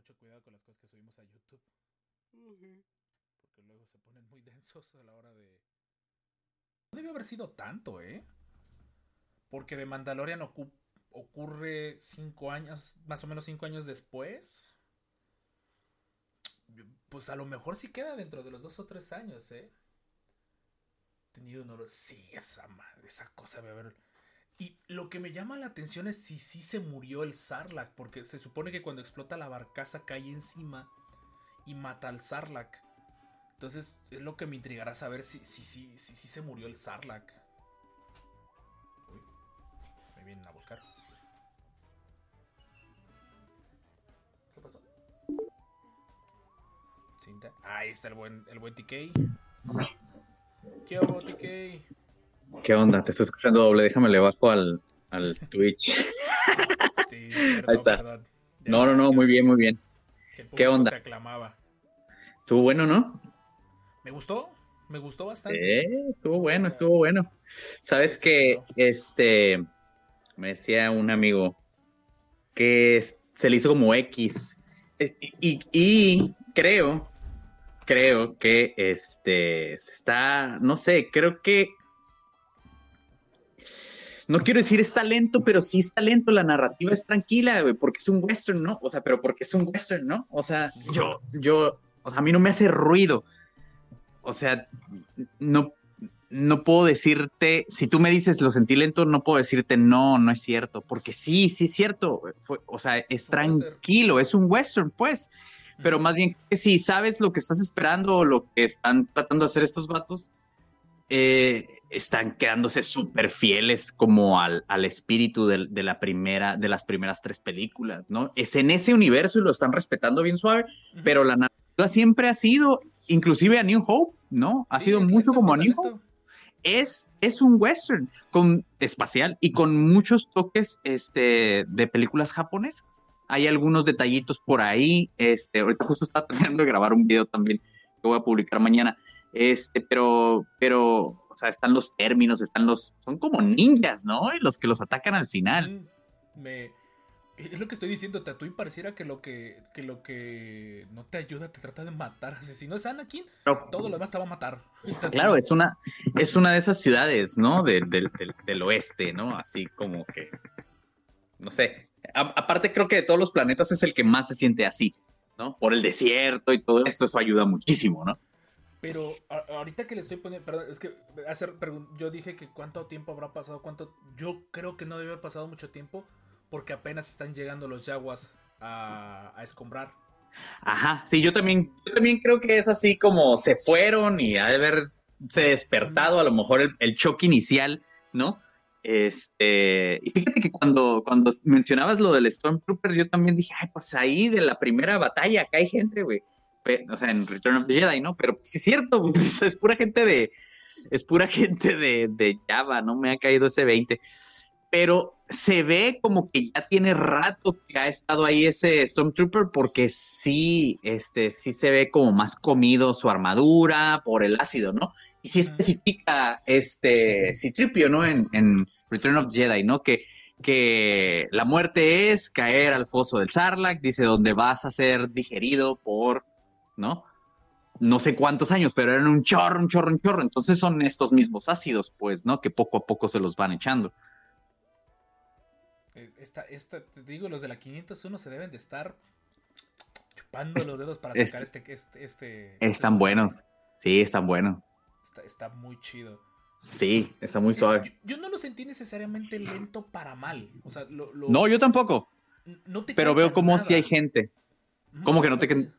mucho cuidado con las cosas que subimos a YouTube. Porque luego se ponen muy densos a la hora de. No debió haber sido tanto, ¿eh? Porque de Mandalorian ocurre cinco años, más o menos cinco años después. Pues a lo mejor sí queda dentro de los dos o tres años, ¿eh? Tenido un Sí, esa madre, esa cosa de haber. Y lo que me llama la atención es si sí se murió el Sarlacc, porque se supone que cuando explota la barcaza cae encima y mata al Sarlacc. Entonces es lo que me intrigará saber si sí si, si, si, se murió el Sarlacc. Uy, me vienen a buscar. ¿Qué pasó? Cinta. Ahí está el buen, el buen TK. ¿Qué hago, TK? ¿Qué onda? Te estoy escuchando doble. Déjame le bajo al, al Twitch. Sí, perdón, Ahí está. No, no, no, muy bien, muy bien. ¿Qué onda? Te aclamaba. Estuvo bueno, ¿no? Me gustó, me gustó bastante. Eh, estuvo bueno, estuvo bueno. Sabes que este me decía un amigo que se le hizo como X. Y, y creo, creo que este se está, no sé, creo que no quiero decir es talento, pero sí es talento, la narrativa es tranquila, güey, porque es un western, ¿no? O sea, pero porque es un western, ¿no? O sea, yo, yo, o sea, a mí no me hace ruido. O sea, no, no puedo decirte, si tú me dices lo sentí lento, no puedo decirte no, no es cierto, porque sí, sí es cierto, o sea, es tranquilo, es un western, pues, pero más bien que si sabes lo que estás esperando o lo que están tratando de hacer estos vatos, eh, están quedándose súper fieles como al, espíritu de, la primera, de las primeras tres películas, ¿no? Es en ese universo y lo están respetando bien suave, pero la narrativa siempre ha sido, inclusive a New Hope, ¿no? Ha sido mucho como a New Hope. Es, es un western con espacial y con muchos toques este, de películas japonesas. Hay algunos detallitos por ahí. Este, ahorita justo está terminando de grabar un video también que voy a publicar mañana. Este, pero, pero sea, están los términos, están los. Son como ninjas, ¿no? Y los que los atacan al final. Mm, me. Es lo que estoy diciendo, Tatooine pareciera que lo que, que lo que no te ayuda te trata de matar. Si no es Anakin, todo lo demás te va a matar. Claro, es una, es una de esas ciudades, ¿no? del, del, oeste, ¿no? Así como que. No sé. aparte, creo que de todos los planetas es el que más se siente así, ¿no? Por el desierto y todo esto, eso ayuda muchísimo, ¿no? Pero ahorita que le estoy poniendo, perdón, es que hacer, yo dije que cuánto tiempo habrá pasado, cuánto, yo creo que no debe haber pasado mucho tiempo porque apenas están llegando los Yaguas a, escombrar. Ajá, sí, yo también, yo también creo que es así como se fueron y ha de haberse despertado a lo mejor el, el choque inicial, ¿no? Este, y fíjate que cuando, cuando mencionabas lo del Stormtrooper, yo también dije, ay, pues ahí de la primera batalla, acá hay gente, güey o sea, en Return of the Jedi, ¿no? Pero sí es cierto, pues, es pura gente de, es pura gente de, de Java, no me ha caído ese 20. Pero se ve como que ya tiene rato que ha estado ahí ese Stormtrooper porque sí, este, sí se ve como más comido su armadura por el ácido, ¿no? Y sí especifica este Citripio, ¿no? En, en Return of the Jedi, ¿no? Que, que la muerte es caer al foso del Sarlacc, dice, donde vas a ser digerido por ¿no? No sé cuántos años, pero eran un chorro, un chorro, un chorro. Entonces son estos mismos ácidos, pues, ¿no? Que poco a poco se los van echando. Eh, esta, esta, te digo, los de la 501 se deben de estar chupando los dedos para sacar este, este, este, Están buenos. Sí, están buenos. Está, muy chido. Sí, está muy suave. Yo, no lo sentí necesariamente lento para mal. O sea, no, yo tampoco. pero veo como si hay gente. ¿Cómo que no te,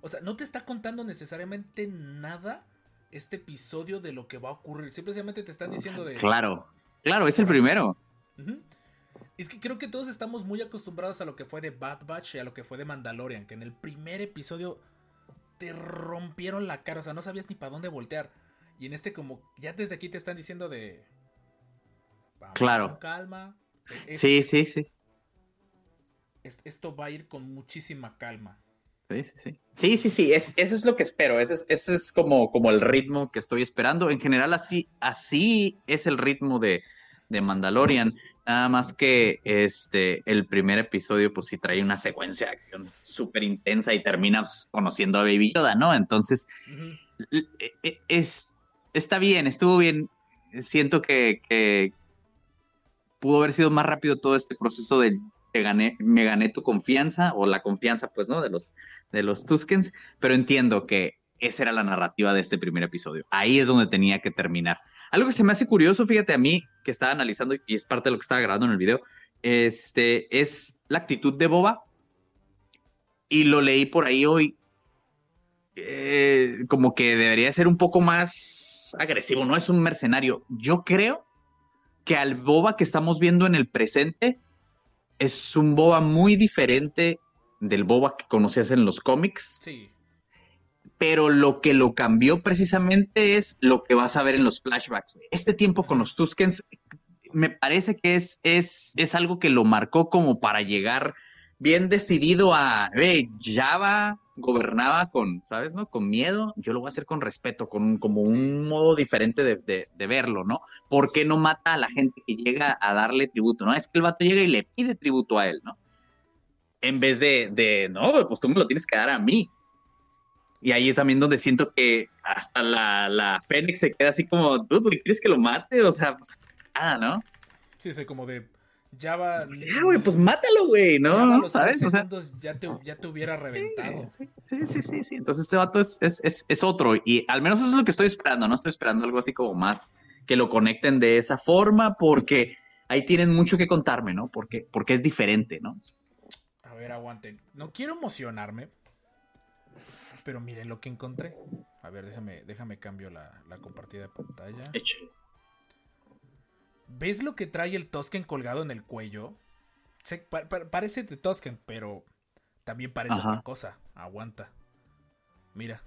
o sea, no te está contando necesariamente nada este episodio de lo que va a ocurrir. Simplemente te están diciendo de. Claro, claro, es el primero. Es que creo que todos estamos muy acostumbrados a lo que fue de Bad Batch y a lo que fue de Mandalorian, que en el primer episodio te rompieron la cara, o sea, no sabías ni para dónde voltear. Y en este como ya desde aquí te están diciendo de claro. con calma. sí, sí, sí. Esto va a ir con muchísima calma. Sí, sí, sí. Sí, sí, sí, es, eso es lo que espero. Ese es, es como, como el ritmo que estoy esperando. En general, así, así es el ritmo de, de Mandalorian. Nada más que este, el primer episodio, pues sí trae una secuencia de acción súper intensa y terminas conociendo a Baby Yoda, ¿no? Entonces, e, e, es, está bien, estuvo bien. Siento que, que, pudo haber sido más rápido todo este proceso de gané, me gané tu confianza o la confianza, pues, ¿no? De los, de los Tuskens, pero entiendo que esa era la narrativa de este primer episodio. Ahí es donde tenía que terminar. Algo que se me hace curioso, fíjate a mí, que estaba analizando y es parte de lo que estaba grabando en el video, este, es la actitud de Boba. Y lo leí por ahí hoy. Eh, como que debería ser un poco más agresivo, no es un mercenario. Yo creo que al Boba que estamos viendo en el presente es un Boba muy diferente del Boba que conocías en los cómics. Sí. Pero lo que lo cambió precisamente es lo que vas a ver en los flashbacks. Este tiempo con los Tuskens me parece que es, es, es algo que lo marcó como para llegar bien decidido a, hey, Java gobernaba con, ¿sabes? ¿No? Con miedo, yo lo voy a hacer con respeto, con como un modo diferente de, de, verlo, ¿no? ¿Por qué no mata a la gente que llega a darle tributo, ¿no? Es que el vato llega y le pide tributo a él, ¿no? En vez de, de no, pues tú me lo tienes que dar a mí. Y ahí es también donde siento que hasta la, la Fénix se queda así como, ¿tú ¿quieres que lo mate? O sea, pues nada, ¿no? Sí, sí, como de, ya va. Pues güey, pues mátalo, güey, ¿no? los ¿Sabes? Segundos ya, te, ya te hubiera reventado. Sí, sí, sí, sí, Entonces este vato es, es, es, es, otro. Y al menos eso es lo que estoy esperando, ¿no? Estoy esperando algo así como más que lo conecten de esa forma, porque ahí tienen mucho que contarme, ¿no? Porque, porque es diferente, ¿no? A ver, aguanten. No quiero emocionarme, pero miren lo que encontré. A ver, déjame, déjame cambio la, la compartida de pantalla. Hecho. ¿Ves lo que trae el Tosken colgado en el cuello? parece de Tosken, pero también parece otra cosa. Aguanta. Mira.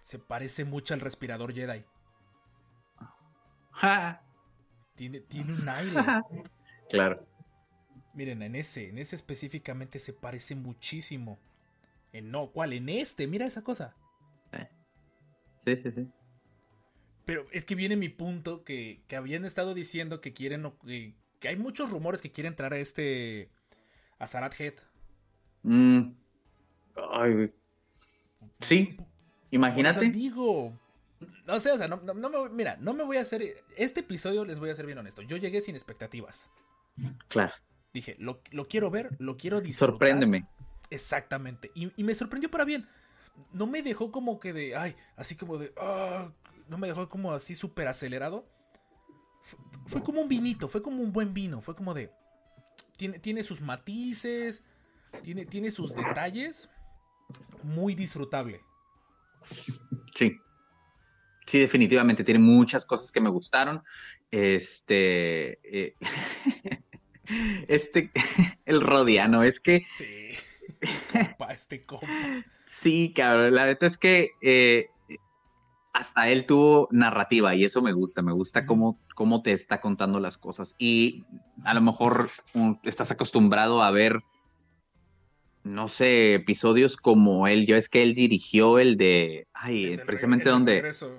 Se parece mucho al respirador Jedi. Tiene, tiene un aire. claro. Miren, en ese, en ese específicamente se parece muchísimo. En no, ¿cuál? En este, mira esa cosa. Sí, sí, sí. Pero es que viene mi punto que, habían estado diciendo que quieren. Que, que, hay muchos rumores que quieren entrar a este. A Sarat Head. Mm. Ay, sí. Imagínate. digo. No sé, o sea, no, me, mira, no me voy a hacer. Este episodio les voy a ser bien honesto. Yo llegué sin expectativas. Claro. Dije, lo, quiero ver, lo quiero disfrutar. Sorpréndeme. Exactamente. Y, me sorprendió para bien. No me dejó como que de. Ay, así como de. Ah, no me dejó como así súper acelerado. Fue, como un vinito, fue como un buen vino. Fue como de. Tiene, tiene sus matices, tiene, tiene sus detalles. Muy disfrutable. Sí. Sí, definitivamente. Tiene muchas cosas que me gustaron. Este. Eh, este. el Rodiano, es que. Sí. este compa. Sí, cabrón. La verdad es que. Eh, hasta él tuvo narrativa y eso me gusta, me gusta cómo, cómo te está contando las cosas. Y a lo mejor estás acostumbrado a ver, no sé, episodios como él. Yo es que él dirigió el de, ay, precisamente donde...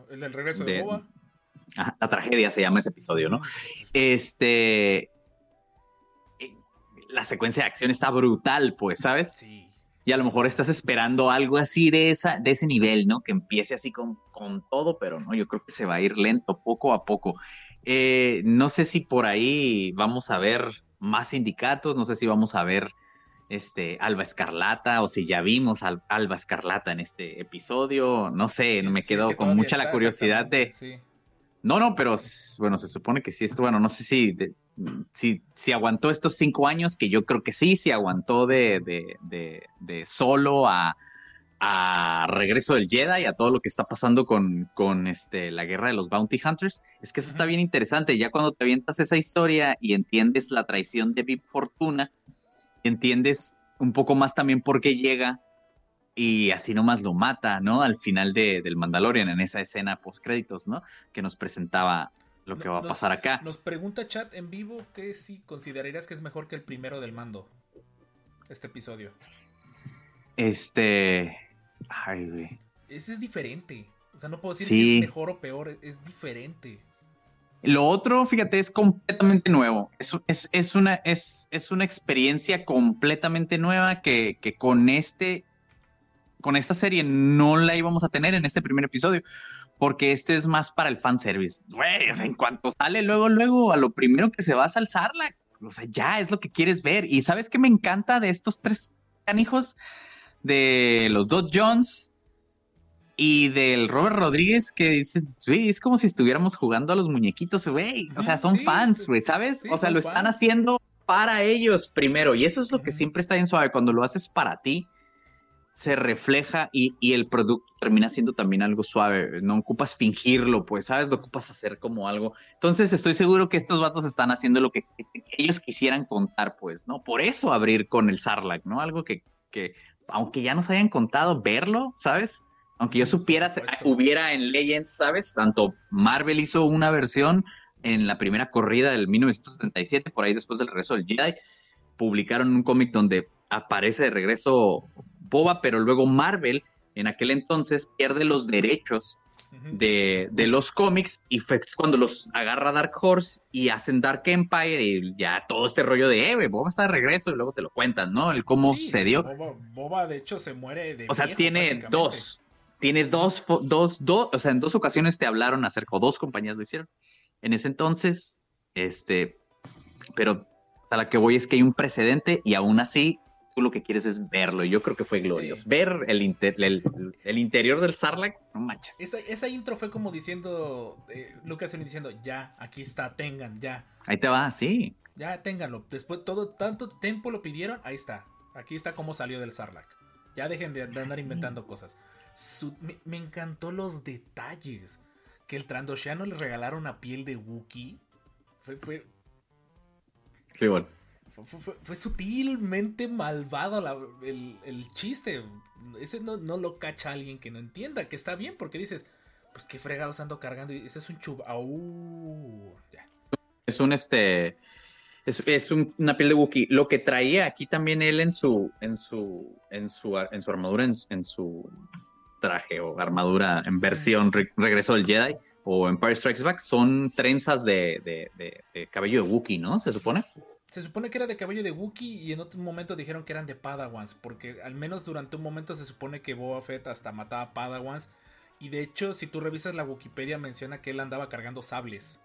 el del regreso de, Boba. la tragedia se llama ese episodio, ¿no? Este... Eh, la secuencia de acción está brutal, pues, ¿sabes? Sí y a lo mejor estás esperando algo así de, esa, de ese nivel, ¿no? Que empiece así con, con todo, pero no, yo creo que se va a ir lento, poco a poco. Eh, no sé si por ahí vamos a ver más sindicatos, no sé si vamos a ver este Alba Escarlata o si ya vimos al, Alba Escarlata en este episodio, no sé, me quedo con mucha la curiosidad de... No, no, pero bueno, se supone que sí, esto, bueno, no sé si si, si aguantó estos cinco años, que yo creo que sí, si aguantó de, de, solo a, a, Regreso del Jedi y a todo lo que está pasando con, con este, la guerra de los Bounty Hunters, es que eso está bien interesante. Ya cuando te avientas esa historia y entiendes la traición de Vip Fortuna, entiendes un poco más también por qué llega y así nomás lo mata, ¿no? Al final de, del Mandalorian, en esa escena post créditos, ¿no? Que nos presentaba lo que va a pasar acá. Nos pregunta chat en vivo que si considerarías que es mejor que el primero del mando. Este episodio. Este. Ay, güey. Ese es diferente. O sea, no puedo decir si es mejor o peor, es diferente. Lo otro, fíjate, es completamente nuevo. Es, es, una, es, es una experiencia completamente nueva que, que, con este, con esta serie no la íbamos a tener en este primer episodio, porque este es más para el fanservice. Güey, o sea, en cuanto sale luego, luego, a lo primero que se va a salzarla, o sea, ya es lo que quieres ver. Y sabes que me encanta de estos tres canijos, de los dos Jones, y del Robert Rodríguez que dice, güey, es como si estuviéramos jugando a los muñequitos, güey. O sea, son fans, güey, ¿sabes? o sea, lo están haciendo para ellos primero. Y eso es lo que siempre está bien suave. Cuando lo haces para ti, se refleja y, el producto termina siendo también algo suave. No ocupas fingirlo, pues, ¿sabes? Lo ocupas hacer como algo. Entonces, estoy seguro que estos vatos están haciendo lo que, ellos quisieran contar, pues, ¿no? Por eso abrir con el Sarlacc, ¿no? Algo que, que aunque ya nos hayan contado, verlo, ¿sabes? Aunque yo supiera, hubiera en Legends, ¿sabes? Tanto Marvel hizo una versión en la primera corrida del 1977, por ahí después del regreso del Jedi, publicaron un cómic donde aparece de regreso Boba, pero luego Marvel en aquel entonces pierde los derechos de, los cómics y fue cuando los agarra Dark Horse y hacen Dark Empire y ya todo este rollo de, eh, Boba está de regreso y luego te lo cuentan, ¿no? El cómo sucedió. Boba, Boba, de hecho se muere de... O sea, tiene dos, tiene dos, dos, dos, o sea, en dos ocasiones te hablaron acerca, o dos compañías lo hicieron. En ese entonces, este, pero a la que voy es que hay un precedente y aún así tú lo que quieres es verlo. Y yo creo que fue glorioso. Ver el, el, interior del Sarlacc, no manches. Esa, intro fue como diciendo, eh, Lucas diciendo, ya, aquí está, tengan, ya. Ahí te va, sí. Ya, ténganlo. Después, todo, tanto tiempo lo pidieron, ahí está. Aquí está cómo salió del Sarlacc. Ya dejen de andar inventando cosas me, encantó los detalles. Que el Trandoshiano le regalaron una piel de Wookiee. Fue. Fue, bueno. Fue, sutilmente malvado el, chiste. Ese no, lo cacha alguien que no entienda. Que está bien, porque dices, pues qué fregados ando cargando. Y ese es un chub. Es un este. Es, una piel de Wookiee. Lo que traía aquí también él en su. en su. en su, en su armadura, en su traje o armadura en versión Regreso del Jedi o Empire Strikes Back son trenzas de, cabello de Wookiee, ¿no? Se supone. Se supone que era de cabello de Wookiee y en otro momento dijeron que eran de Padawans, porque al menos durante un momento se supone que Boba Fett hasta mataba Padawans. Y de hecho, si tú revisas la Wikipedia, menciona que él andaba cargando sables.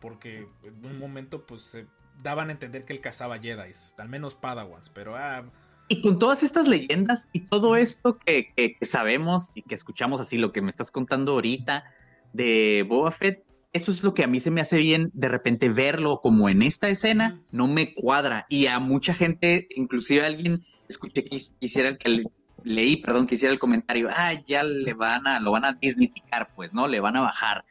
Porque en un momento, pues se daban a entender que él cazaba Jedi, al menos Padawans, pero ah, y con todas estas leyendas y todo esto que, sabemos y que escuchamos así, lo que me estás contando ahorita de Boba Fett, eso es lo que a mí se me hace bien de repente verlo como en esta escena, no me cuadra. Y a mucha gente, inclusive alguien, escuché que quisiera que leí, perdón, que hiciera el comentario, ah, ya le van a, lo van a disnificar, pues, ¿no? Le van a bajar,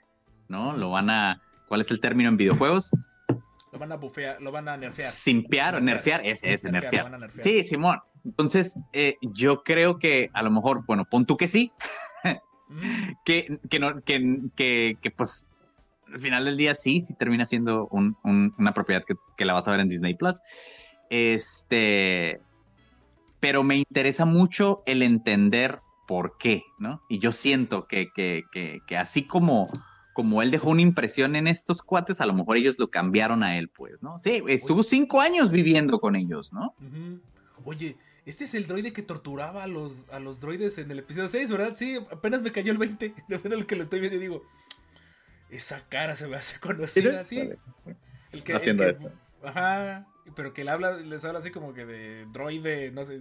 ¿no? Lo van a, ¿cuál es el término en videojuegos? Lo van a bufear, lo van a nerfear. Simpear o nerfear, ese es, nerfear. Sí, Simón. Entonces, eh, yo creo que a lo mejor, bueno, pon tú que sí, mm. que, que, no, que, que, pues al final del día sí, sí termina siendo una propiedad que, la vas a ver en Disney Plus. Este, pero me interesa mucho el entender por qué, ¿no? Y yo siento que, que, que así como, como él dejó una impresión en estos cuates, a lo mejor ellos lo cambiaron a él, pues, ¿no? Sí, estuvo cinco años viviendo con ellos, ¿no? Oye, este es el droide que torturaba a los, a los droides en el episodio 6, ¿verdad? Sí, apenas me cayó el 20. De lo que lo estoy viendo y digo, esa cara se me hace conocida, ¿sí? El que, Haciendo esto. Ajá, pero que le habla, les habla así como que de droide, no sé,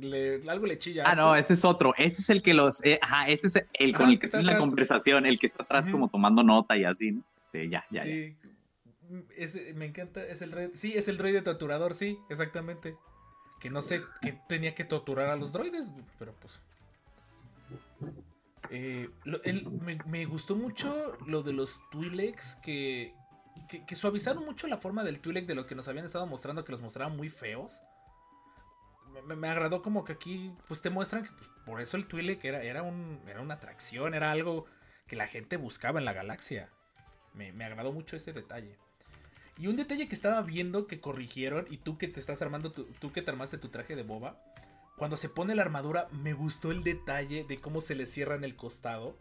algo le chilla. Ah, no, ese es otro. Ese es el que los. Eh, ajá, ese es el con el que, está en la conversación, el que está atrás como tomando nota y así, ¿no? ya, ya. Sí. me encanta, es el droide. Sí, es el droide torturador, sí, exactamente que no sé que tenía que torturar a los droides, pero pues. Eh, me, gustó mucho lo de los Twi'leks que, que, suavizaron mucho la forma del Twi'lek de lo que nos habían estado mostrando, que los mostraban muy feos. Me, agradó como que aquí pues te muestran que pues, por eso el Twi'lek era, era, un, era una atracción, era algo que la gente buscaba en la galaxia. Me, me agradó mucho ese detalle. Y un detalle que estaba viendo que corrigieron, y tú que te estás armando, tú que te armaste tu traje de boba, cuando se pone la armadura, me gustó el detalle de cómo se le cierra en el costado.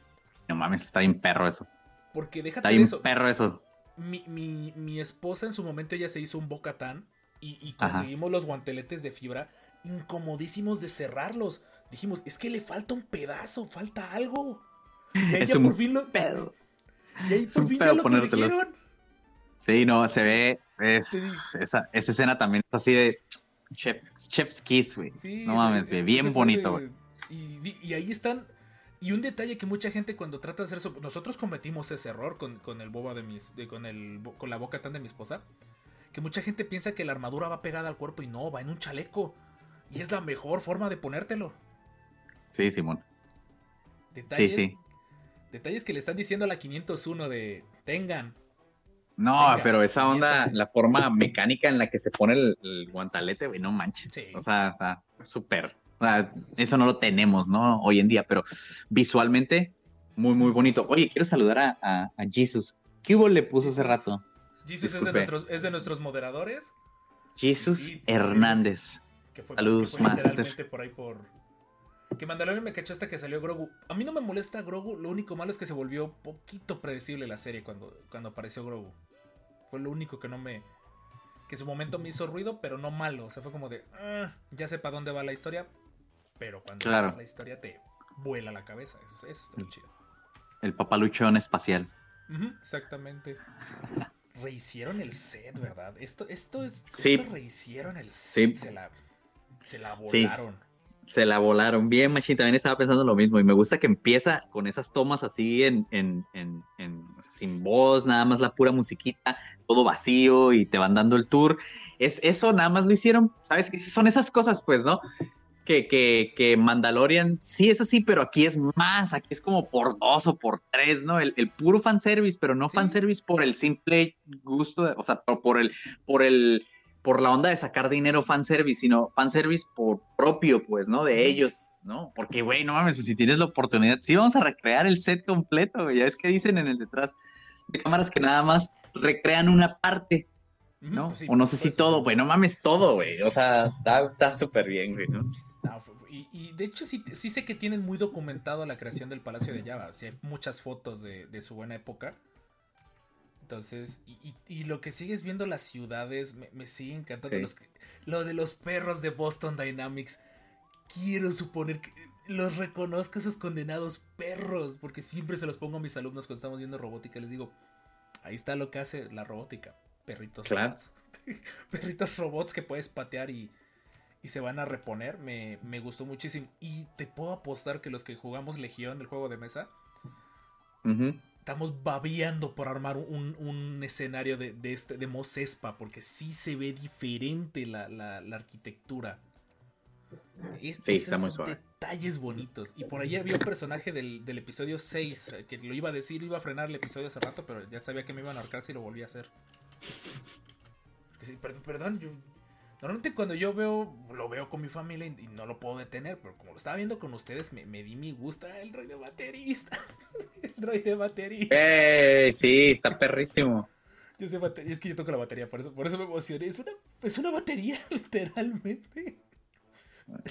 No mames, está bien perro eso. Porque déjate Está bien eso. perro eso. Mi, mi, mi esposa en su momento ella se hizo un bocatán y, y Ajá. conseguimos los guanteletes de fibra incomodísimos de cerrarlos. Dijimos, es que le falta un pedazo, falta algo. Y ahí Es ya un por fin lo, pedo. y ahí es por un fin pedo ya lo ponértelos. corrigieron. Sí, no, se ve. es- esa, esa escena también es así de. Chef, chef's kiss, güey. Sí, no mames, güey. Bien bonito, güey. Y, ahí están. Y un detalle que mucha gente cuando trata de hacer eso. Nosotros cometimos ese error con, con el boba de mis. de- con el con la boca tan de mi esposa. Que mucha gente piensa que la armadura va pegada al cuerpo y no, va en un chaleco. Y es la mejor forma de ponértelo. Sí, Simón. Detalles, Sí, sí. Detalles que le están diciendo a la 501 de tengan. No, Venga, pero esa onda, aviéntate. la forma mecánica en la que se pone el, el guantalete, güey, no manches. Sí. O sea, está súper. O sea, eso no lo tenemos, ¿no? Hoy en día, pero visualmente, muy, muy bonito. Oye, quiero saludar a, a, a Jesus. ¿Qué hubo le puso hace rato? Jesus es de, nuestros, es de nuestros moderadores. Jesus Hernández. Que fue, Saludos, que fue literalmente por ahí por. Que Mandalorian me cachó hasta que salió Grogu. A mí no me molesta Grogu, lo único malo es que se volvió poquito predecible la serie cuando, cuando apareció Grogu. Fue lo único que no me. Que en su momento me hizo ruido, pero no malo. O sea, fue como de. "Ah, ya sé para dónde va la historia. Pero cuando Claro. ves la historia te vuela la cabeza. Eso, eso está muy chido. El papaluchón espacial. Exactamente. Rehicieron el set, ¿verdad? Esto, esto es. Sí. Esto rehicieron el set. Sí. Se la. Se la Sí. Se la volaron bien, Machine. También estaba pensando lo mismo. Y me gusta que empieza con esas tomas así en, en, en, en- sin voz, nada más la pura musiquita, todo vacío y te van dando el tour. Es, eso nada más lo hicieron, ¿sabes? Son esas cosas, pues, ¿no? Que, que, que Mandalorian sí es así, pero aquí es más, aquí es como por dos o por tres, ¿no? El, el puro fanservice, pero no Sí. fanservice por el simple gusto, de- o sea, por, por el, por el, por la onda de sacar dinero fanservice, sino fanservice por propio, pues, ¿no? De ellos, ¿no? Porque, güey, no mames, pues, si tienes la oportunidad, sí vamos a recrear el set completo, güey. Ya es que dicen en el detrás de cámaras que nada más recrean una parte, ¿no? pues sí, o no sé pues, si todo, güey, no mames todo, güey. O sea, está súper bien, güey, ¿no? Y, y de hecho sí, sí sé que tienen muy documentado la creación del Palacio de Java. Sí hay muchas fotos de, de su buena época. Entonces, y, y- y lo que sigues viendo las ciudades, me, me sigue encantando. Sí. Los- lo de los perros de Boston Dynamics. Quiero suponer que los reconozco esos condenados perros. Porque siempre se los pongo a mis alumnos cuando estamos viendo robótica. Les digo, ahí está lo que hace la robótica. Perritos Claro. robots. Perritos robots que puedes patear y, y se van a reponer. Me, me gustó muchísimo. Y te puedo apostar que los que jugamos Legión, el juego de mesa, Ujú. Estamos babeando por armar un, un escenario de, de este de porque sí se ve diferente la, la- la arquitectura. Es, Sí, esos está muy suave. detalles bonitos. Y por ahí había un personaje del, del episodio 6 eh, que lo iba a decir, iba a frenar el episodio hace rato, pero ya sabía que me iban a ahorcar si lo volvía a hacer. Porque perdón, perdón, yo. Normalmente cuando yo veo, lo veo con mi familia y, no lo puedo detener, pero como lo estaba viendo con ustedes, me, me di mi gusto. Ah, El rey de baterista. el rey de baterista. ¡Ey! Sí, está perrísimo. Yo sé batería, es que yo toco la batería, por eso, por eso me emocioné. Es una, es una batería, literalmente.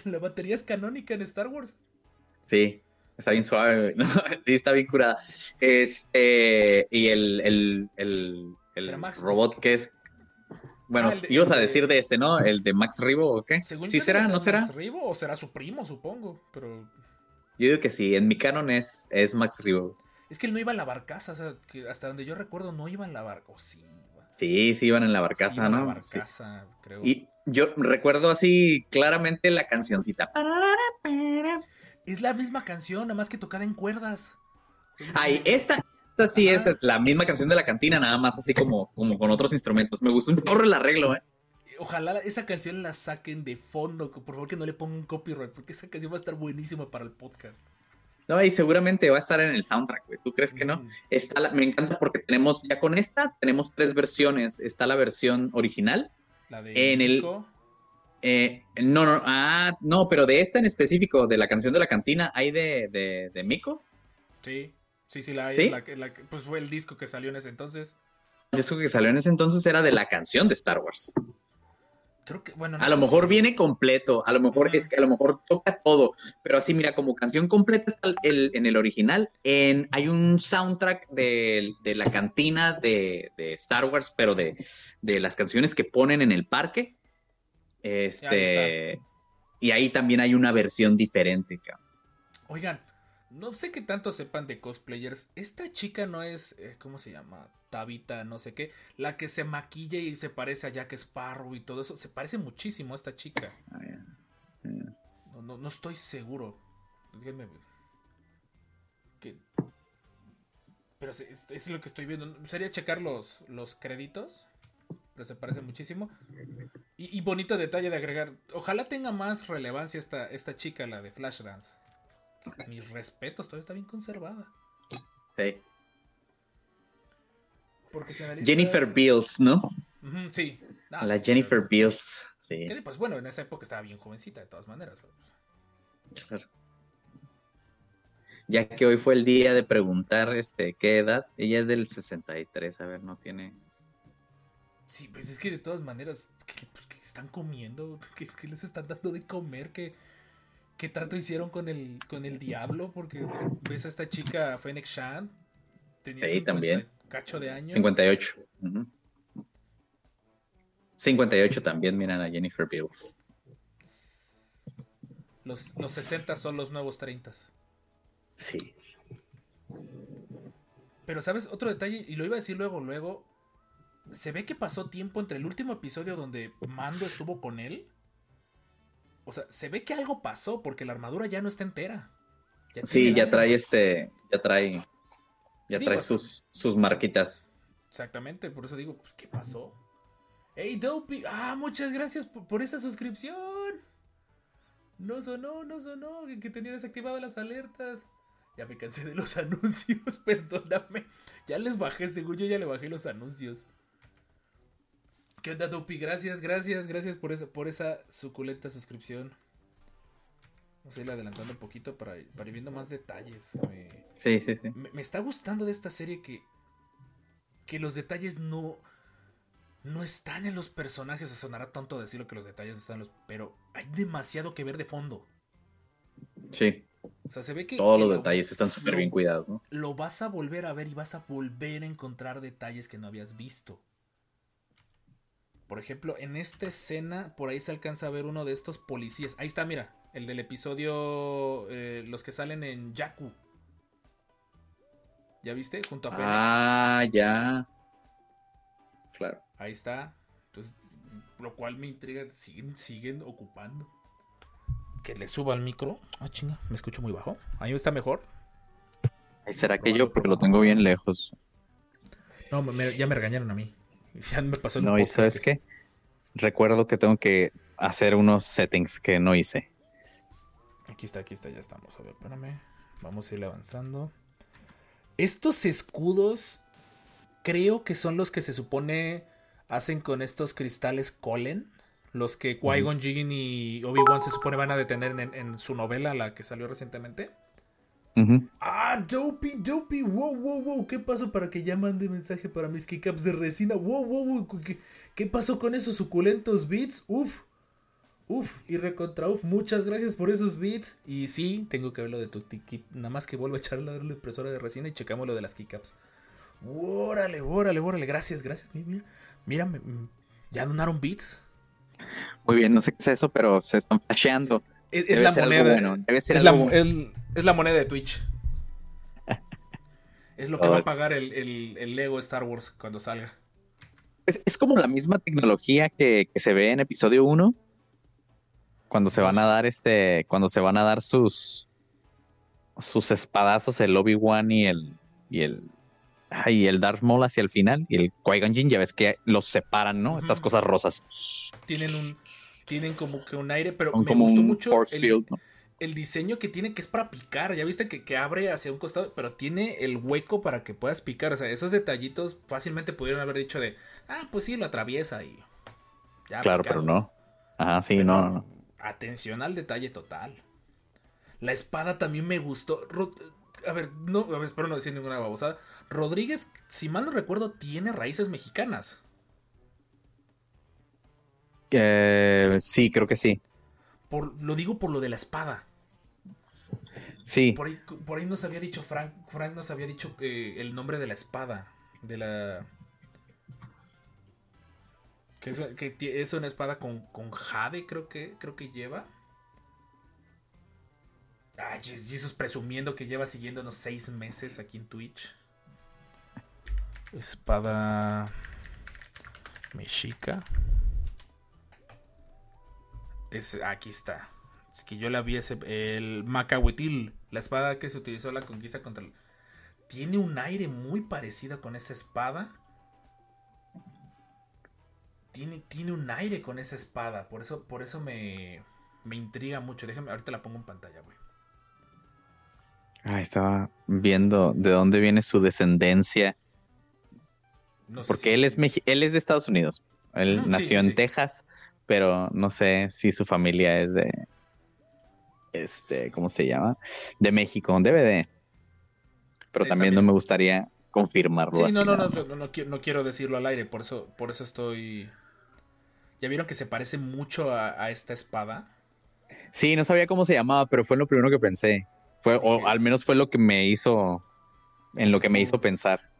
La batería es canónica en Star Wars. Sí, está bien suave. ¿no? Sí, está bien curada. Este, y el, el, el, el robot que es. Bueno, Ah, de- ibas a decir de este, ¿no? El de Max Ribo o qué? Según ¿Sí será? ¿No ser será? Max Rebo, o será su primo, supongo. Pero Yo digo que sí, en mi canon es, es Max Ribo. es que él no iba en la barcaza, o sea, que hasta donde yo recuerdo no iba en la barca. Sí. Sí, sí, iban en la Sí barcaza, iba en la ¿no? Sí. barcaza, creo. Y yo recuerdo así claramente la cancioncita. Es la misma canción, nada más que tocada en cuerdas. Ay, esta, esta sí Ajá. es la misma canción de la cantina, nada más así como, como con otros instrumentos. Me gustó un chorro el arreglo, ¿eh? Ojalá esa canción la saquen de fondo, por favor que no le pongan copyright, porque esa canción va a estar buenísima para el podcast. No, y seguramente va a estar en el soundtrack, güey. ¿Tú crees que no? Mm. Está la- me encanta porque tenemos, ya con esta, tenemos tres versiones. Está la versión original. La de En el-. Eh, no, no, ah, no, pero de esta en específico, de la canción de la cantina, ¿hay de, de, de Miko? Sí, sí, sí, la hay. ¿Sí? la que- la pues fue el disco que salió en ese entonces. Eso que salió en ese entonces era de la canción de Star Wars. Creo que, bueno, a lo mejor viene completo, a lo mejor es que a lo mejor toca todo, pero así mira, como canción completa está el, en el original, en, hay un soundtrack de, la cantina de, Star Wars, pero de, las canciones que ponen en el parque, este, y ahí también hay una versión diferente. Oigan, no sé qué tanto sepan de cosplayers, esta chica no es, eh, ¿cómo se llama? Tabita, no sé qué, la que se maquilla y se parece a Jack Sparrow y todo eso, se parece muchísimo a esta chica. Ah, no, estoy seguro. Déjenme ver. Pero es, lo que estoy viendo. Sería checar los, los créditos. Pero se parece muchísimo. Y, bonito detalle de agregar. Ojalá tenga más relevancia esta, esta chica, la de Flashdance. Mis respetos, todavía está bien conservada. Sí. Jennifer Bills, ¿no? sí. la Jennifer Bills, sí. Pues bueno, en esa época estaba bien jovencita, de todas maneras. Claro. Ya que hoy fue el día de preguntar este, qué edad. Ella es del 63, a ver, no tiene. Sí, pues es que de todas maneras, ¿qué, pues, están comiendo? ¿Qué, les están dando de comer? ¿Qué, ¿Qué trato hicieron con el, con el diablo? Porque ves a esta chica, Fennec Shan, tenía sí, también cacho de años. 58. 58 también miran a Jennifer Bills. Los, los 60 son los nuevos 30. Sí. Pero, ¿sabes? Otro detalle, y lo iba a decir luego, luego. Se ve que pasó tiempo entre el último episodio donde Mando estuvo con él. O sea, se ve que algo pasó porque la armadura ya no está entera. sí, ya trae este. Ya trae ya trae sus, sus marquitas. Exactamente, por eso digo, pues, ¿qué pasó? Hey, Dopey, ah, muchas gracias por, esa suscripción. No sonó, no sonó, que tenía desactivadas las alertas. Ya me cansé de los anuncios, perdóname. Ya les bajé, según yo ya le bajé los anuncios. ¿Qué onda, Dopey? Gracias, gracias, gracias por esa, por esa suculenta suscripción. Vamos a ir adelantando un poquito para, para ir viendo más detalles. sí, sí, sí. Me, está gustando de esta serie que, que los detalles no, no están en los personajes. O sonará tonto decirlo que los detalles están en los. Pero hay demasiado que ver de fondo. Sí. O sea, se ve que. Todos los detalles están súper bien cuidados, ¿no? Lo vas a volver a ver y vas a volver a encontrar detalles que no habías visto. Por ejemplo, en esta escena, por ahí se alcanza a ver uno de estos policías. Ahí está, mira. El del episodio. Eh, los que salen en Yaku. ¿Ya viste? Junto a Fennec. Ah, ya. Claro. Ahí está. Entonces, lo cual me intriga. Siguen, siguen ocupando. Que le suba al micro. Ah, chinga. Me escucho muy bajo. Ahí está mejor. Ahí será que yo, porque lo tengo bien lejos. No, ya me regañaron a mí. Ya me pasó No, y sabes qué? Recuerdo que tengo que hacer unos settings que no hice. Aquí está, aquí está, ya estamos. A ver, espérame. Vamos a ir avanzando. Estos escudos creo que son los que se supone hacen con estos cristales Colen. Los que Qui-Gon Jinn y Obi-Wan se supone van a detener en, su novela, la que salió recientemente. Ah, Dopey, Dopey, wow, wow, wow. ¿Qué pasó para que ya mande mensaje para mis kickups de resina? Wow, wow, wow. ¿Qué, ¿Qué, pasó con esos suculentos beats? Uf. Uf, y recontra uf, muchas gracias por esos beats. Y sí, tengo que ver lo de tu tiki. Nada más que vuelvo a echarle la impresora de resina y checamos lo de las keycaps. Órale, órale, órale, gracias, gracias. Mira, mira, ya donaron beats. Muy bien, no sé qué es eso, pero se están flasheando. Es, la moneda. es, la, moneda de Twitch. es lo que va a pagar el, el, Lego Star Wars cuando salga. Es, como la misma tecnología que, que se ve en episodio 1 cuando se van a dar este, cuando se van a dar sus sus espadazos el Obi-Wan y el y el y el Darth Maul hacia el final y el Qui-Gon Jinn, ya ves que los separan, ¿no? Estas cosas rosas. Tienen un tienen como que un aire, pero me gustó mucho el, el, diseño que tiene que es para picar, ya viste que, que, abre hacia un costado, pero tiene el hueco para que puedas picar, o sea, esos detallitos fácilmente pudieron haber dicho de, ah, pues sí, lo atraviesa y ya Claro, pero no. Ajá, sí, no, no atención al detalle total. La espada también me gustó. a ver, no, a ver, espero no decir ninguna babosada. Rodríguez, si mal no recuerdo, tiene raíces mexicanas. Eh, sí, creo que sí. Por, lo digo por lo de la espada. Sí. Por ahí, nos había dicho Frank, Frank nos había dicho eh, el nombre de la espada. De la. Que es, una espada con, con, jade, creo que, creo que lleva. Ay, Jesus presumiendo que lleva siguiéndonos seis meses aquí en Twitch. Espada mexica. Es, aquí está. Es que yo la vi ese, el Macahuitil, la espada que se utilizó en la conquista contra el... Tiene un aire muy parecido con esa espada. Tiene, tiene un aire con esa espada. Por eso, por eso me, me intriga mucho. Déjame, ahorita la pongo en pantalla, güey. Ah, estaba viendo de dónde viene su descendencia. Porque él, es él es de Estados Unidos. Él nació en Texas, pero no sé si su familia es de. Este, ¿cómo se llama? De México, debe de. Pero también no me gustaría confirmarlo. Sí, no, no, no, no, quiero decirlo al aire, por eso, por eso estoy. ¿Ya vieron que se parece mucho a, esta espada? Sí, no sabía cómo se llamaba, pero fue lo primero que pensé. Fue, o al menos fue lo que me hizo. En lo que me hizo pensar.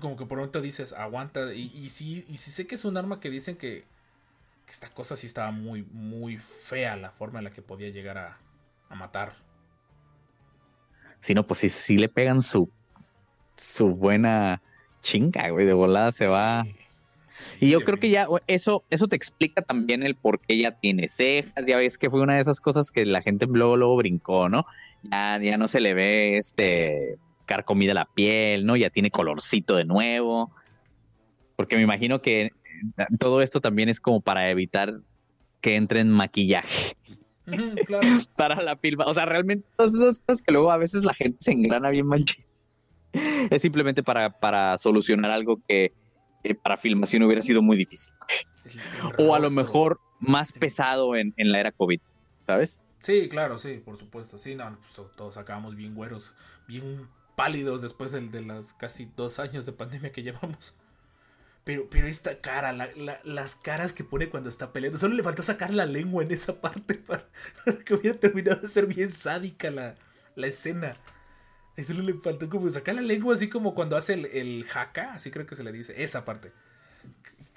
Como que por un momento dices, aguanta. Y, y sí, y sí sé que es un arma que dicen que, esta cosa sí estaba muy, muy fea la forma en la que podía llegar a, matar. Si no, pues sí, sí le pegan su, su buena chinga, güey. De volada se va. y yo creo que ya eso, eso te explica también el por qué ya tiene cejas. Ya ves que fue una de esas cosas que la gente luego, luego brincó, ¿no? Ya, ya no se le ve este carcomida la piel, ¿no? Ya tiene colorcito de nuevo. Porque me imagino que todo esto también es como para evitar que entre en maquillaje. para la filma. O sea, realmente todas esas cosas que luego a veces la gente se engrana bien mal. es simplemente para, para solucionar algo que para filmación hubiera sido muy difícil. O a lo mejor más pesado en, en la era COVID, ¿sabes? Sí, claro, sí, por supuesto. Sí, no, pues todos acabamos bien güeros, bien pálidos después de, de los casi dos años de pandemia que llevamos. Pero, pero esta cara, las caras que pone cuando está peleando, solo le faltó sacar la lengua en esa parte para, que hubiera terminado de ser bien sádica la, la escena. Solo le faltó como sacar la lengua así como cuando hace el, el jaca, así creo que se le dice, esa parte.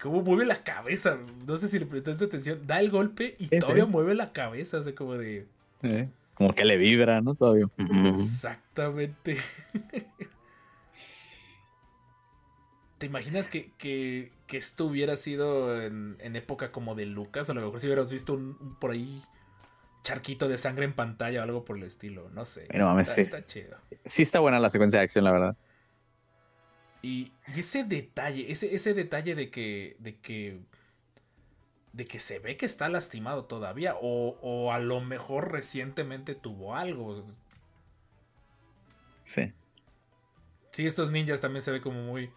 Como mueve la cabeza, no sé si le prestaste atención, da el golpe y todavía mueve la cabeza, así como de... Eh, como que le vibra, ¿no? Todavía. Exactamente. ¿Te imaginas que, que, esto hubiera sido en, época como de Lucas? A lo mejor si hubieras visto un, por ahí charquito de sangre en pantalla o algo por el estilo, no sé. Pero mames, sí. está chido. Sí está buena la secuencia de acción, la verdad. Y, ese detalle, ese, ese detalle de que, de que, de que se ve que está lastimado todavía, o, o a lo mejor recientemente tuvo algo. Sí. Sí, estos ninjas también se ve como muy,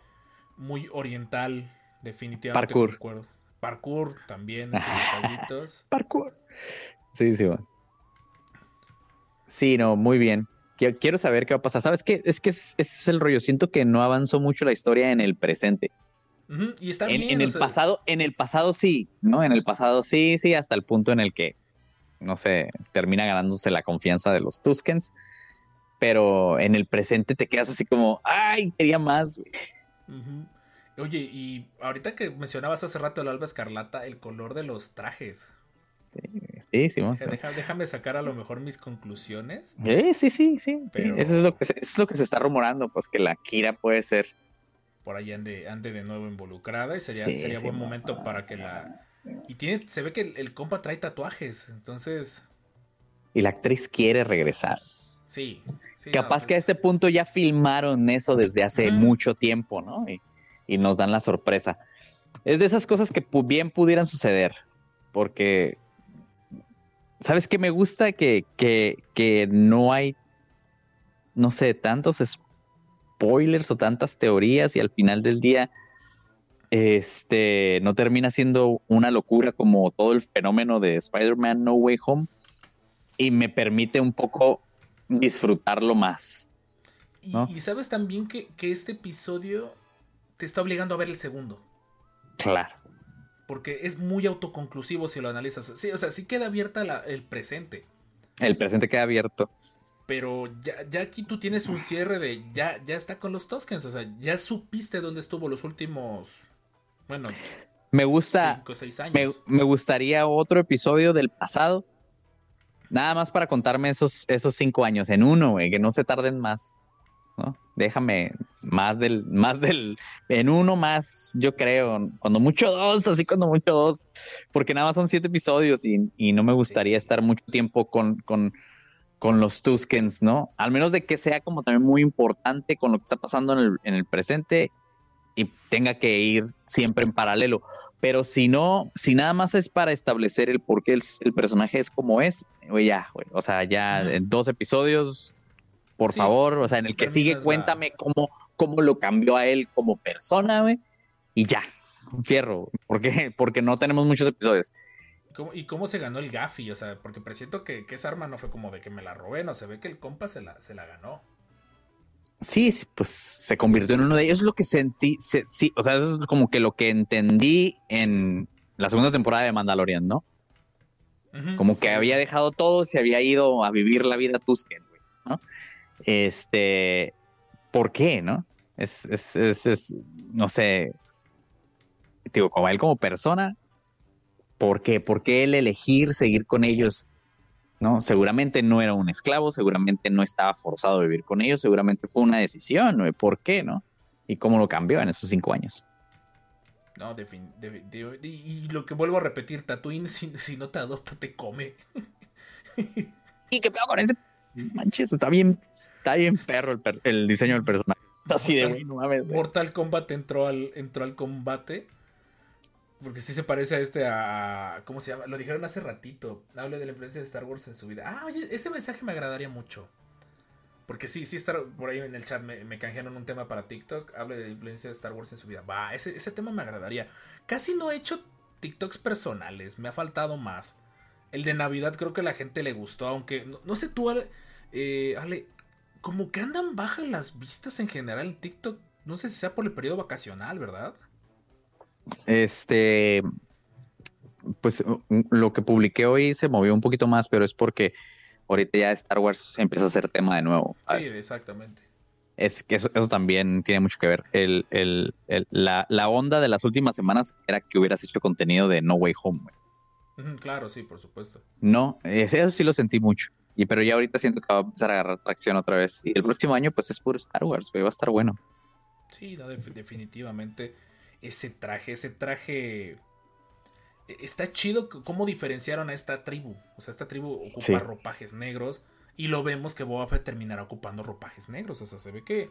muy oriental, definitivamente. Parkour. Parkour también, Parkour. Sí, sí, Sí, no, muy bien. Quiero saber qué va a pasar. ¿Sabes qué? Es que es, el rollo. Siento que no avanzó mucho la historia en el presente. Y está en, bien. En el pasado, en el pasado sí, ¿no? En el pasado sí, sí, hasta el punto en el que, no sé, termina ganándose la confianza de los Tuskens. Pero en el presente te quedas así como, ay, quería más, güey. Oye, y ahorita que mencionabas hace rato el alba escarlata, el color de los trajes. Sí, sí, déjame sacar a lo mejor mis conclusiones. Sí, sí, sí, sí. Eso, es lo que se, es lo que se está rumorando, pues que la Kira puede ser. Por ahí ande, ande de nuevo involucrada y sería, sería buen momento para que la. Y tiene, se ve que el, compa trae tatuajes, entonces. Y la actriz quiere regresar. Sí. Capaz que a este punto ya filmaron eso desde hace mucho tiempo, ¿no? Y, y nos dan la sorpresa. Es de esas cosas que bien pudieran suceder, porque ¿Sabes qué me gusta? Que, que, no hay, no sé, tantos spoilers o tantas teorías y al final del día este, no termina siendo una locura como todo el fenómeno de Spider-Man No Way Home y me permite un poco disfrutarlo más. Y, sabes también que, que, este episodio te está obligando a ver el segundo. Claro. porque es muy autoconclusivo si lo analizas. Sí, o sea, sí queda abierta el presente. El presente queda abierto. Pero ya, ya, aquí tú tienes un cierre de ya, ya está con los Toskens. O sea, ya supiste dónde estuvo los últimos. Bueno. Me gusta. Cinco, seis años. Me, gustaría otro episodio del pasado. Nada más para contarme esos, esos cinco años en uno, güey, que no se tarden más. ¿no? Déjame más del, más del, en uno más, yo creo, cuando mucho dos, así cuando mucho dos, porque nada más son siete episodios y, y no me gustaría estar mucho tiempo con, con, con los Tuskens, ¿no? Al menos de que sea como también muy importante con lo que está pasando en el, presente y tenga que ir siempre en paralelo. Pero si no, si nada más es para establecer el por qué el, personaje es como es, güey, ya, güey. O sea, ya en dos episodios, por favor. O sea, en el que sigue, cuéntame cómo, cómo lo cambió a él como persona, güey. Y ya, fierro. ¿Por qué? Porque no tenemos muchos episodios. ¿Y cómo se ganó el Gaffy? O sea, porque presiento que, esa arma no fue como de que me la robé, no, se ve que el compa se la, se la ganó. Sí, pues se convirtió en uno de ellos. Es lo que sentí, sí, o sea, eso es como que lo que entendí en la segunda temporada de Mandalorian, ¿no? Como que había dejado todo, se había ido a vivir la vida Tusken, güey, ¿no? Este, ¿por qué, no? Es, es, es, es no sé, digo, como él como persona, ¿Por qué? ¿Por qué el elegir seguir con ellos? ¿No? Seguramente no era un esclavo, seguramente no estaba forzado a vivir con ellos, seguramente fue una decisión, ¿no? ¿Por qué, no? ¿Y cómo lo cambió en esos cinco años? No, definitivamente. Y lo que vuelvo a repetir, Tatooine, si, no te adopta, te come. ¿Y qué pedo con ese? Manches, está bien, está bien perro el, diseño del personaje. así de Mortal Kombat entró al, entró al combate porque sí se parece a este a. ¿Cómo se llama? Lo dijeron hace ratito. Hable de la influencia de Star Wars en su vida. Ah, oye, ese mensaje me agradaría mucho. Porque sí, sí, está por ahí en el chat me, me canjearon un tema para TikTok. Hable de la influencia de Star Wars en su vida. Va, ese, ese tema me agradaría. Casi no he hecho TikToks personales. Me ha faltado más. El de Navidad creo que a la gente le gustó. Aunque, no, sé tú, Ale, eh, Ale, como que andan bajas las vistas en general en TikTok. No sé si sea por el periodo vacacional, ¿verdad? Este, pues lo que publiqué hoy se movió un poquito más, pero es porque ahorita ya Star Wars empieza a ser tema de nuevo. Sí, exactamente. Es que eso, también tiene mucho que ver. El, el, la, la, onda de las últimas semanas era que hubieras hecho contenido de No Way Home. Claro, sí, por supuesto. No, eso sí lo sentí mucho. Y pero ya ahorita siento que va a empezar a agarrar tracción otra vez. Y el próximo año, pues es puro Star Wars, va a estar bueno. Sí, definitivamente ese traje, ese traje... E, está chido cómo diferenciaron a esta tribu. O sea, esta tribu ocupa ropajes negros y lo vemos que Boba Fett terminará ocupando ropajes negros. O sea, se ve que...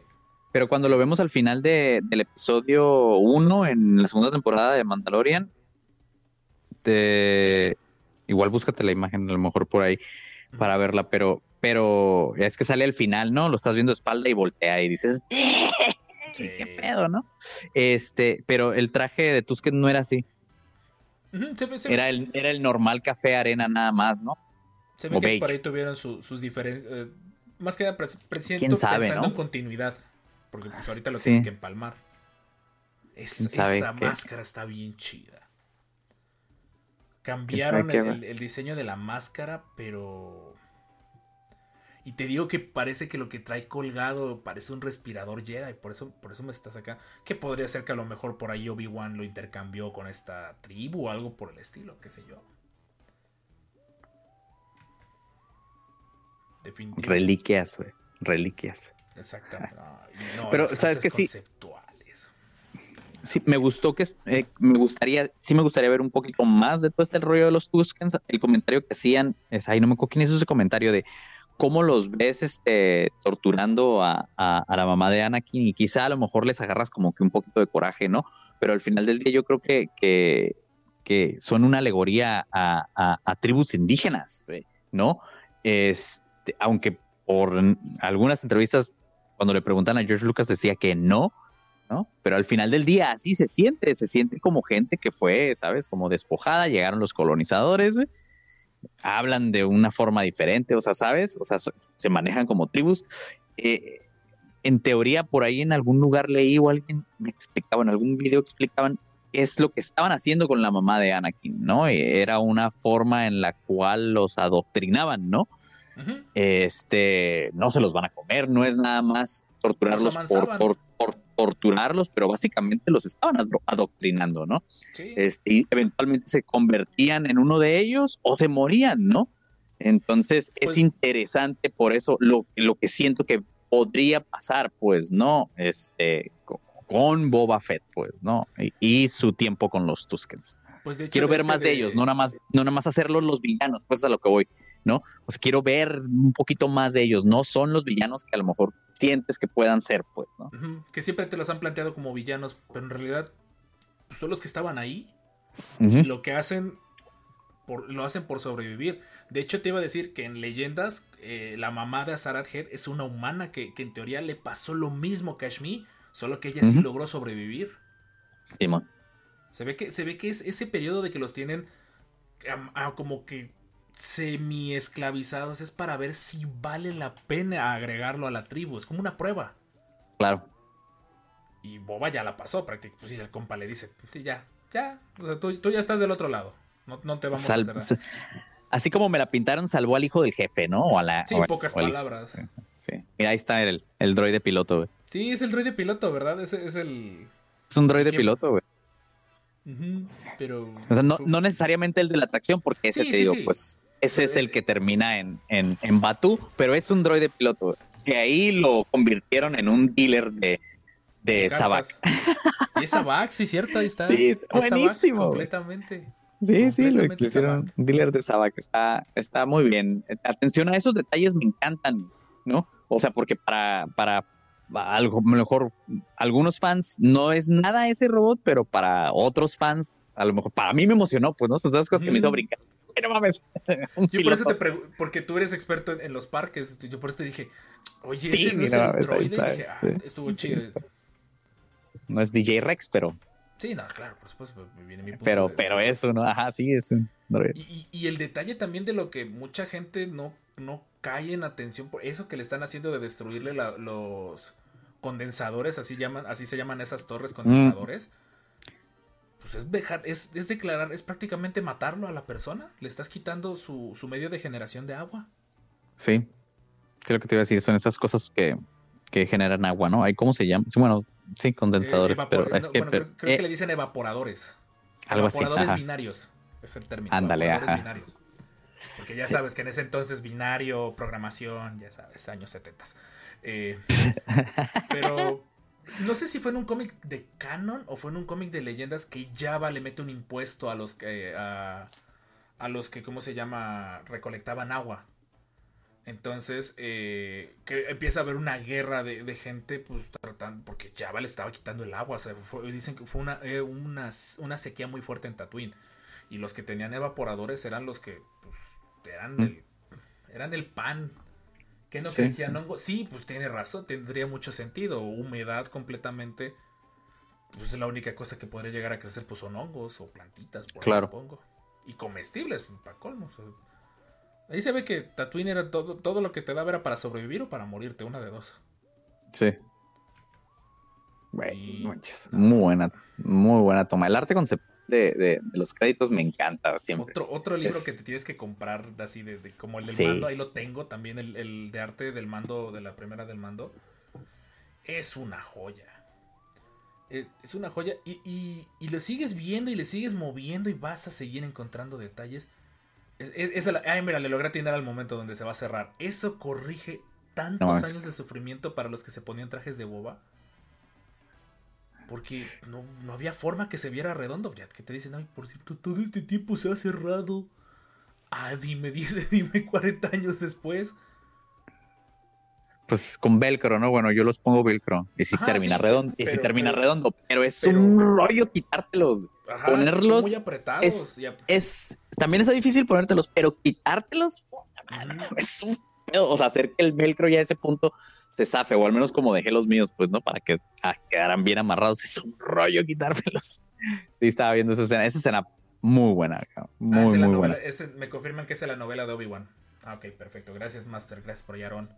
Pero cuando lo vemos al final del episodio 1 en la segunda temporada de Mandalorian, te... igual búscate la imagen a lo mejor por ahí para verla, pero, pero es que sale al final, ¿no? Lo estás viendo de espalda y voltea y dices, qué pedo, ¿no? Este, pero el traje de Tusken no era así. Era, el, era el normal café arena nada más, ¿no? Se ve que por ahí tuvieron sus diferencias. Eh, más que nada, ¿Quién sabe, pensando en continuidad. Porque pues ahorita lo tienen que empalmar. esa máscara está bien chida. Cambiaron el, diseño de la máscara, pero y te digo que parece que lo que trae colgado parece un respirador Jedi. Por eso, por eso me estás acá. Que podría ser que a lo mejor por ahí Obi-Wan lo intercambió con esta tribu o algo por el estilo, qué sé yo. Definitivamente. Reliquias, güey. Reliquias. Exactamente. Pero, ¿sabes que sí? Sí, me gustó que eh, me gustaría, sí me gustaría ver un poquito más de todo este rollo de los Tuskens. El comentario que hacían, es ahí no me acuerdo quién hizo ese comentario de cómo los ves este, torturando a, la mamá de Anakin y quizá a lo mejor les agarras como que un poquito de coraje, ¿no? Pero al final del día yo creo que, que, son una alegoría a, tribus indígenas, ¿no? Este, aunque por algunas entrevistas cuando le preguntan a George Lucas decía que no, ¿no? Pero al final del día así se siente, se siente como gente que fue, ¿sabes? Como despojada, llegaron los colonizadores, güey, hablan de una forma diferente, o sea, ¿sabes? O sea, se manejan como tribus. Eh, en teoría, por ahí en algún lugar leí o alguien me explicaba, en algún video explicaban es lo que estaban haciendo con la mamá de Anakin, ¿no? Era una forma en la cual los adoctrinaban, ¿no? Este, no se los van a comer, no es nada más torturarlos por, torturarlos, pero básicamente los estaban adoctrinando, ¿no? Este, y eventualmente se convertían en uno de ellos o se morían, ¿no? Entonces es pues interesante por eso lo, lo que siento que podría pasar, pues, ¿no? Este, con Boba Fett, pues, ¿no? Y, su tiempo con los Tuskens. Pues quiero ver más de... ellos, no nada más, no nada más hacerlos los villanos, pues es a lo que voy, ¿no? Pues quiero ver un poquito más de ellos, no son los villanos que a lo mejor sientes que puedan ser, pues, ¿no? Que siempre te los han planteado como villanos, pero en realidad pues, son los que estaban ahí y lo que hacen lo hacen por sobrevivir. De hecho, te iba a decir que en leyendas, eh, la mamá de Azarat Head es una humana que, en teoría le pasó lo mismo que a Shmi, solo que ella sí logró sobrevivir. se ve que, se ve que es ese periodo de que los tienen como que semi esclavizados es para ver si vale la pena agregarlo a la tribu. Es como una prueba. Claro. Y Boba ya la pasó prácticamente. Pues el compa le dice, sí, ya, ya, tú, tú, ya estás del otro lado. No, te vamos a hacer Así como me la pintaron, salvó al hijo del jefe, ¿no? O a la, sí, pocas palabras. Sí, Mira, ahí está el, el droide piloto, güey. Sí, es el droide piloto, ¿verdad? Ese es el. Es un droide piloto, güey. pero. O sea, no, no, necesariamente el de la atracción, porque ese te digo, pues. Ese es el que termina en, en, en Batu, pero es un droide piloto, que ahí lo convirtieron en un dealer de, de Sabak. Y es Sabak, sí, cierto, ahí está. Sí, buenísimo. completamente. Sí, sí, lo hicieron dealer de Sabak. Está, está muy bien. Atención a esos detalles me encantan, ¿no? O sea, porque para, para algo mejor algunos fans no es nada ese robot, pero para otros fans, a lo mejor para mí me emocionó, pues, ¿no? Son esas cosas que me hizo brincar. No mames. yo por eso te pregunto, porque tú eres experto en, los parques, yo por eso te dije, oye, sí, ese no es el droide. dije, ah, estuvo chido. No es DJ Rex, pero Sí, no, claro, por supuesto, pues, viene mi punto Pero, pero eso, ¿no? Ajá, sí, es un y, y, el detalle también de lo que mucha gente no, no cae en atención por eso que le están haciendo de destruirle los condensadores, así llaman, así se llaman esas torres condensadores. Pues es, dejar, es, es, declarar, es prácticamente matarlo a la persona. Le estás quitando su, su medio de generación de agua. Sí. Sí, lo que te iba a decir, son esas cosas que, que generan agua, ¿no? Hay cómo se llama. bueno, sí, condensadores, eh, pero es que. creo, que eh, le dicen evaporadores. Algo evaporadores binarios. Es el término. Ándale, ajá. binarios. Porque ya sabes que en ese entonces binario, programación, ya sabes, años 70. Eh, pero no sé si fue en un cómic de canon o fue en un cómic de leyendas que Java le mete un impuesto a los que a, a los que, ¿cómo se llama? recolectaban agua. Entonces, eh, que empieza a haber una guerra de, gente, pues tratando, porque Java le estaba quitando el agua. dicen que fue eh, una, una, sequía muy fuerte en Tatooine. Y los que tenían evaporadores eran los que, pues, eran, mm. el, eran el pan. Que no crecían hongos. Sí, pues tiene razón, tendría mucho sentido. Humedad completamente. Pues la única cosa que podría llegar a crecer, pues son hongos o plantitas, por claro. supongo. Y comestibles, para colmo. Ahí se ve que Tatooine era todo, todo lo que te daba era para sobrevivir o para morirte, una de dos. Sí. Muy buena, muy buena toma. El arte conceptual de, los créditos me encanta siempre. Otro, otro libro que te tienes que comprar, así de, como el del mando, ahí lo tengo también, el, de arte del mando, de la primera del mando. Es una joya. Es, una joya y, y, y lo sigues viendo y le sigues moviendo y vas a seguir encontrando detalles es, ay, mira, le logré atinar al momento donde se va a cerrar. Eso corrige tantos años de sufrimiento para los que se ponían trajes de boba. Porque no, había forma que se viera redondo. Ya que te dicen, ay, por cierto, todo este tiempo se ha cerrado. Ah, dime, dice, dime 40 años después. Pues con velcro, ¿no? Bueno, yo los pongo velcro. Y si termina redondo. y si termina redondo. Pero es un rollo quitártelos. ponerlos. muy apretados. es también está difícil ponértelos, pero quitártelos, es un o sea, hacer que el velcro ya a ese punto se zafe, o al menos como dejé los míos, pues, ¿no? Para que ah, quedaran bien amarrados. Es un rollo quitármelos. Sí, estaba viendo esa escena. Esa escena muy buena, muy, muy buena. me confirman que es la novela de Obi-Wan. Ah, ok, perfecto. Gracias, Master. Gracias por Yaron.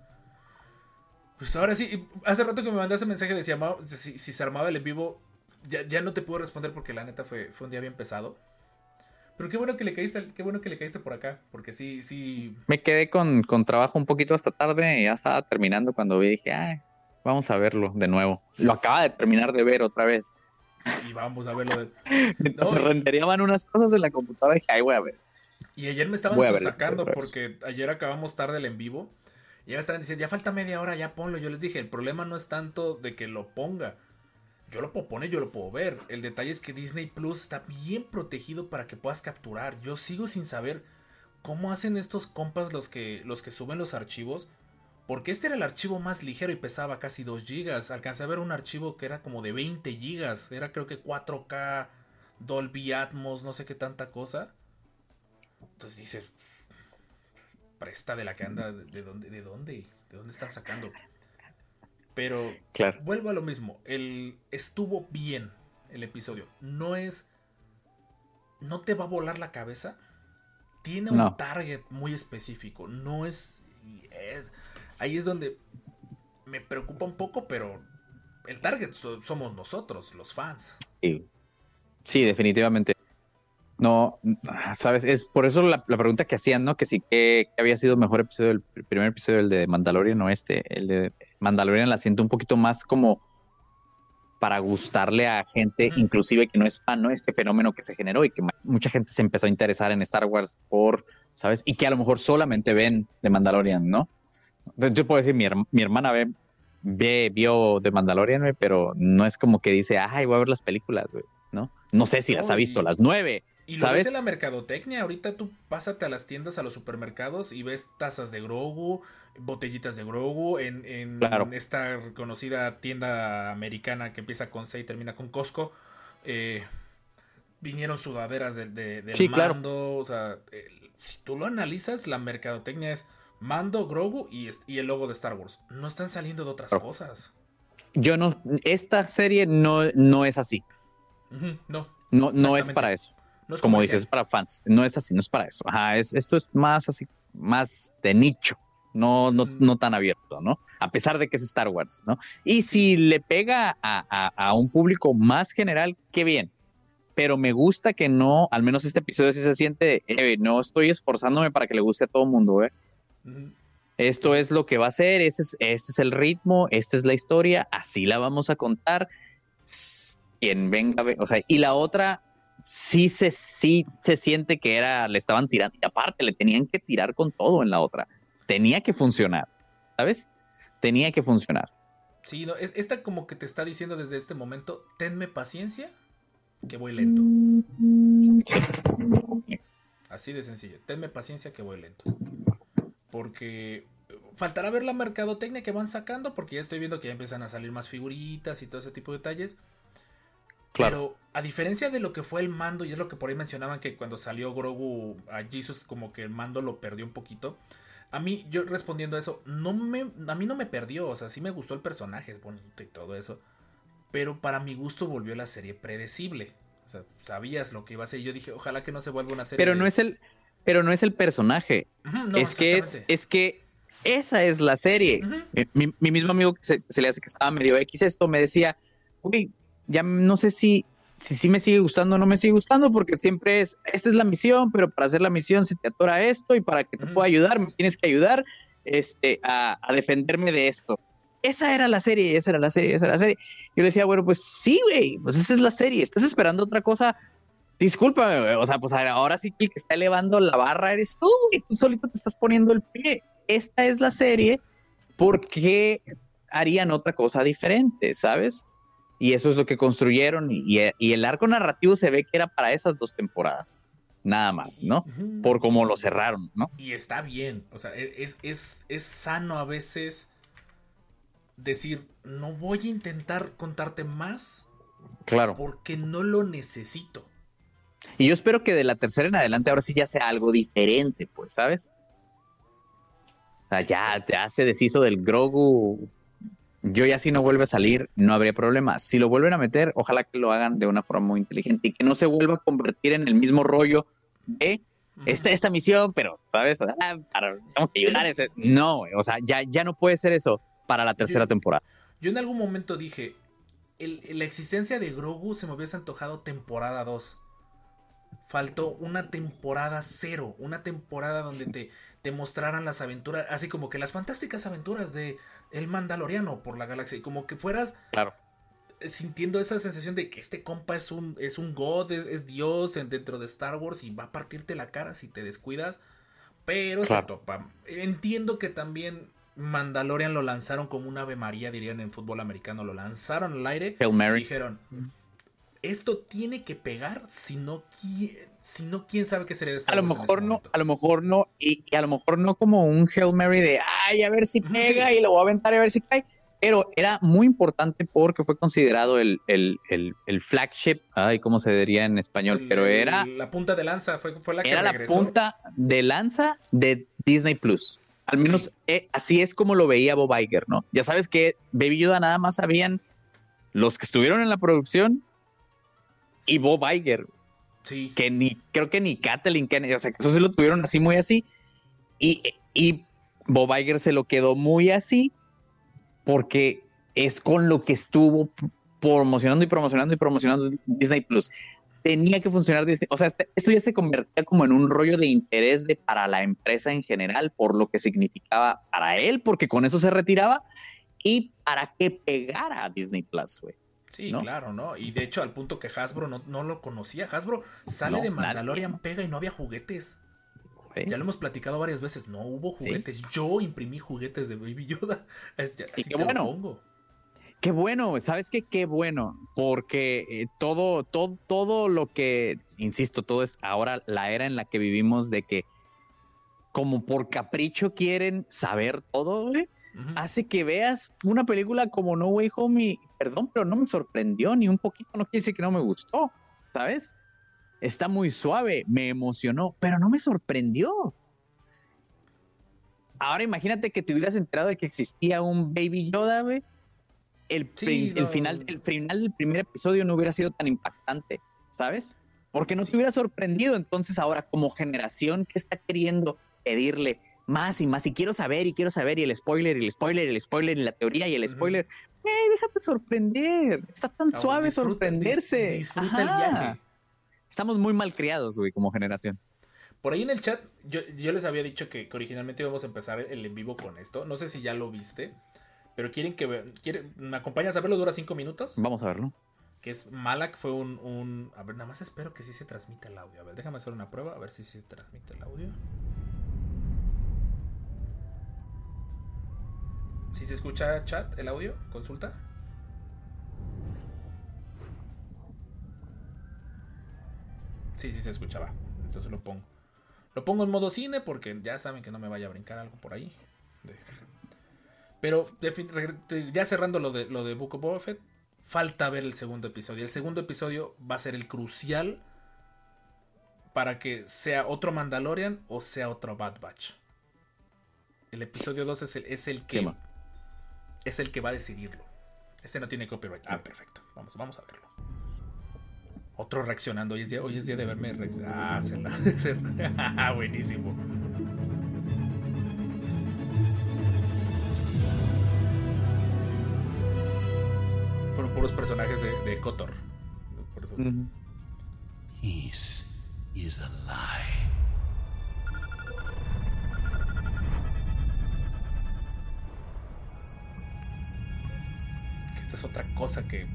Pues ahora sí, hace rato que me mandaste mensaje decía si, si se armaba el en vivo, ya, ya no te puedo responder porque la neta fue, fue un día bien pesado. Pero qué bueno que le caíste, qué bueno que le caíste por acá, porque sí, sí. Me quedé con, con trabajo un poquito hasta tarde y ya estaba terminando cuando vi dije, ay, vamos a verlo de nuevo. Lo acaba de terminar de ver otra vez. Y vamos a verlo. De... se renderían unas cosas en la computadora y dije, ay, voy a ver. Y ayer me estaban sacando porque ayer acabamos tarde el en vivo. Y ya me estaban diciendo, ya falta media hora, ya ponlo. Yo les dije, el problema no es tanto de que lo ponga yo lo puedo poner, yo lo puedo ver. El detalle es que Disney Plus está bien protegido para que puedas capturar. Yo sigo sin saber cómo hacen estos compas los que, los que suben los archivos. Porque este era el archivo más ligero y pesaba casi 2 GB. Alcancé a ver un archivo que era como de 20 GB. Era creo que 4K, Dolby Atmos, no sé qué tanta cosa. Entonces dice, presta de la que anda, ¿de dónde? ¿De dónde? ¿De dónde están sacando? Pero vuelvo a lo mismo. El, estuvo bien el episodio. No es. No te va a volar la cabeza. Tiene un target muy específico. No es, Ahí es donde me preocupa un poco, pero el target somos nosotros, los fans. Sí, sí definitivamente. No, sabes, es por eso la, pregunta que hacían, ¿no? Que sí que, había sido mejor episodio, el primer episodio, el de Mandalorian, o este, el de Mandalorian la siento un poquito más como para gustarle a gente, inclusive que no es fan, ¿no? Este fenómeno que se generó y que mucha gente se empezó a interesar en Star Wars por, ¿sabes? Y que a lo mejor solamente ven de Mandalorian, ¿no? Entonces, yo puedo decir, mi, mi hermana ve, ve, vio de Mandalorian, pero no es como que dice, ay, voy a ver las películas, ¿no? No sé si las ha visto, las nueve, y lo ves en la mercadotecnia. Ahorita tú pásate a las tiendas, a los supermercados y ves tazas de Grogu, botellitas de Grogu en, esta reconocida tienda americana que empieza con C y termina con Costco. Eh, vinieron sudaderas de, de, mando. O sea, si tú lo analizas, la mercadotecnia es mando, Grogu y, y, el logo de Star Wars. No están saliendo de otras cosas. Yo no, esta serie no, no es así. no. No, no es para eso como dices, es para fans. No es así, no es para eso. Ajá, es, esto es más así, más de nicho, no, no, mm. no tan abierto, ¿no? A pesar de que es Star Wars, ¿no? Y si le pega a, un público más general, qué bien. Pero me gusta que no, al menos este episodio sí se siente, eh, no estoy esforzándome para que le guste a todo el mundo, ¿eh? Esto es lo que va a ser, este es, este es el ritmo, esta es la historia, así la vamos a contar. Quien venga, o sea, y la otra, sí se, sí se siente que era, le estaban tirando, y aparte le tenían que tirar con todo en la otra. Tenía que funcionar, ¿sabes? Tenía que funcionar. Sí, no, esta como que te está diciendo desde este momento, tenme paciencia, que voy lento. Así de sencillo, tenme paciencia que voy lento. Porque faltará ver la mercadotecnia que van sacando, porque ya estoy viendo que ya empiezan a salir más figuritas y todo ese tipo de detalles. Claro. Pero a diferencia de lo que fue el mando, y es lo que por ahí mencionaban que cuando salió Grogu a Jesus, como que el mando lo perdió un poquito. A mí, yo respondiendo a eso, no me, a mí no me perdió. O sea, sí me gustó el personaje, es bonito y todo eso. Pero para mi gusto volvió la serie predecible. O sea, sabías lo que iba a ser. Y yo dije, ojalá que no se vuelva una serie. Pero no es el, pero no es el personaje. es que es, es que esa es la serie. mi, mismo amigo que se, le hace que estaba medio X esto me decía, uy, ya no sé si si sí me sigue gustando o no me sigue gustando, porque siempre es, esta es la misión, pero para hacer la misión se te atora esto y para que te pueda ayudar, me tienes que ayudar este, a, defenderme de esto. Esa era la serie, esa era la serie, esa era la serie. Yo le decía, bueno, pues sí, güey, pues esa es la serie, estás esperando otra cosa. Disculpa, o sea, pues ahora sí que el que está elevando la barra eres tú, y tú solito te estás poniendo el pie. Esta es la serie, ¿por qué harían otra cosa diferente, sabes? Y eso es lo que construyeron y, el arco narrativo se ve que era para esas dos temporadas, nada más, ¿no? Por cómo lo cerraron, ¿no? Y está bien, o sea, e, es, es, es sano a veces decir, no voy a intentar contarte más. Claro. Porque no lo necesito. Y yo espero que de la tercera en adelante ahora sí ya sea algo diferente, pues, ¿sabes? O sea, ya, ya se deshizo del Grogu yo ya si no vuelve a salir, no habría problema. Si lo vuelven a meter, ojalá que lo hagan de una forma muy inteligente y que no se vuelva a convertir en el mismo rollo de esta, esta misión, pero, ¿sabes? Ah, para, tengo que ayudar ese. No, o sea, ya, ya no puede ser eso para la tercera temporada. Yo en algún momento dije, la existencia de Grogu se me hubiese antojado temporada 2. Faltó una temporada cero, una temporada donde te, te mostraran las aventuras, así como que las fantásticas aventuras de el Mandaloriano por la galaxia, y como que fueras claro. sintiendo esa sensación de que este compa es un, es un god, es, Dios dentro de Star Wars y va a partirte la cara si te descuidas. Pero se topa. Entiendo que también Mandalorian lo lanzaron como un Ave María, dirían en fútbol americano. Lo lanzaron al aire. Y dijeron: Esto tiene que pegar, si no, si no quién sabe qué sería de A lo mejor este no, a lo mejor no, y, a lo mejor no como un Hail Mary de ay, a ver si pega y lo voy a aventar a ver si cae. Pero era muy importante porque fue considerado el, el, el, flagship, ay, ¿cómo se diría en español? Pero era. La punta de lanza fue, fue la que Era la punta de lanza de Disney Plus. Al menos eh, así es como lo veía Bob Iger, ¿no? Ya sabes que Baby Yoda nada más sabían los que estuvieron en la producción y Bob Iger. Sí. Que ni, creo que ni Kathleen Kennedy, o sea, que eso se lo tuvieron así muy así. Y, y Bob Iger se lo quedó muy así porque es con lo que estuvo promocionando y promocionando y promocionando Disney Plus tenía que funcionar. O sea, este, esto ya se convertía como en un rollo de interés de, para la empresa en general, por lo que significaba para él, porque con eso se retiraba, y para que pegara a Disney Plus, güey. Sí, claro, ¿no? Y de hecho, al punto que Hasbro no, lo conocía. Hasbro sale de Mandalorian, pega y no había juguetes. Ya lo hemos platicado varias veces. No hubo juguetes. Yo imprimí juguetes de Baby Yoda. Así y qué bueno. pongo. Qué bueno, ¿sabes qué? Qué bueno, porque eh, todo, todo, todo lo que, insisto, todo es ahora la era en la que vivimos de que como por capricho quieren saber todo, hace que veas una película como No Way Home y, perdón, pero no me sorprendió ni un poquito, no quiere decir que no me gustó, ¿sabes? Está muy suave, me emocionó, pero no me sorprendió. Ahora imagínate que te hubieras enterado de que existía un Baby Yoda, güey el, final, el final del primer episodio no hubiera sido tan impactante, ¿sabes? Porque no te hubiera sorprendido. Entonces, ahora, como generación que está queriendo pedirle más y más, y quiero saber, y quiero saber, y el spoiler, y el spoiler, y el spoiler, y la teoría, y el spoiler, déjate sorprender. Está tan suave sorprenderse. disfruta el viaje. Estamos muy mal criados, güey, como generación. Por ahí en el chat, yo, yo les había dicho que, que, originalmente íbamos a empezar el en vivo con esto. No sé si ya lo viste. Pero quieren que quieren, ¿Me acompañas a verlo? ¿Dura cinco minutos? Vamos a verlo. Que es Malak fue un, un, A ver, nada más espero que sí se transmita el audio. A ver, déjame hacer una prueba, a ver si se transmite el audio. ¿Si se escucha chat, el audio? ¿Consulta? Sí, sí se escuchaba. Entonces lo pongo. Lo pongo en modo cine porque ya saben que no me vaya a brincar algo por ahí. Pero ya cerrando lo de, lo de Book of Boba Fett, falta ver el segundo episodio. El segundo episodio va a ser el crucial para que sea otro Mandalorian o sea otro Bad Batch. El episodio 2 es el, es el que es el que va a decidirlo. Este no tiene copyright. Ah, perfecto. Vamos, vamos a verlo. Otro reaccionando. Hoy es día, hoy es día de verme Ah, ah, buenísimo. puros personajes de, de Kotor. Por eso. Peace is a lie. Es otra cosa que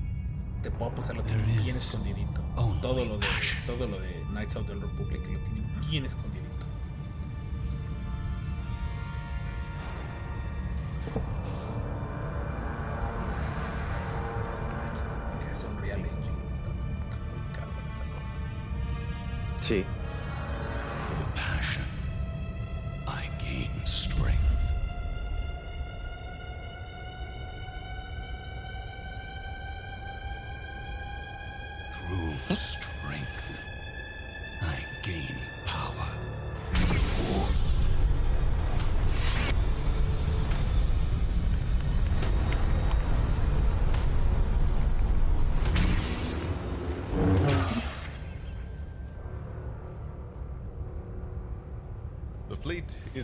te puedo pasar lo tiene bien escondidito. Todo lo de todo lo de Knights of the Republic lo tiene bien escondido. Sí.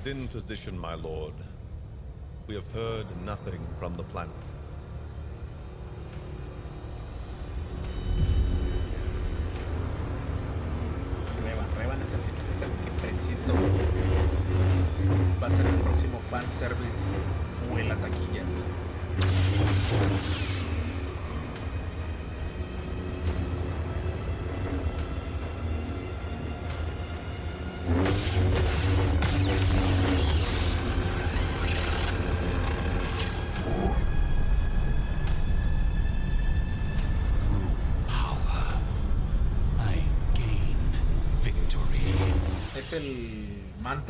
Is in position, my lord. We have heard nothing from the planet.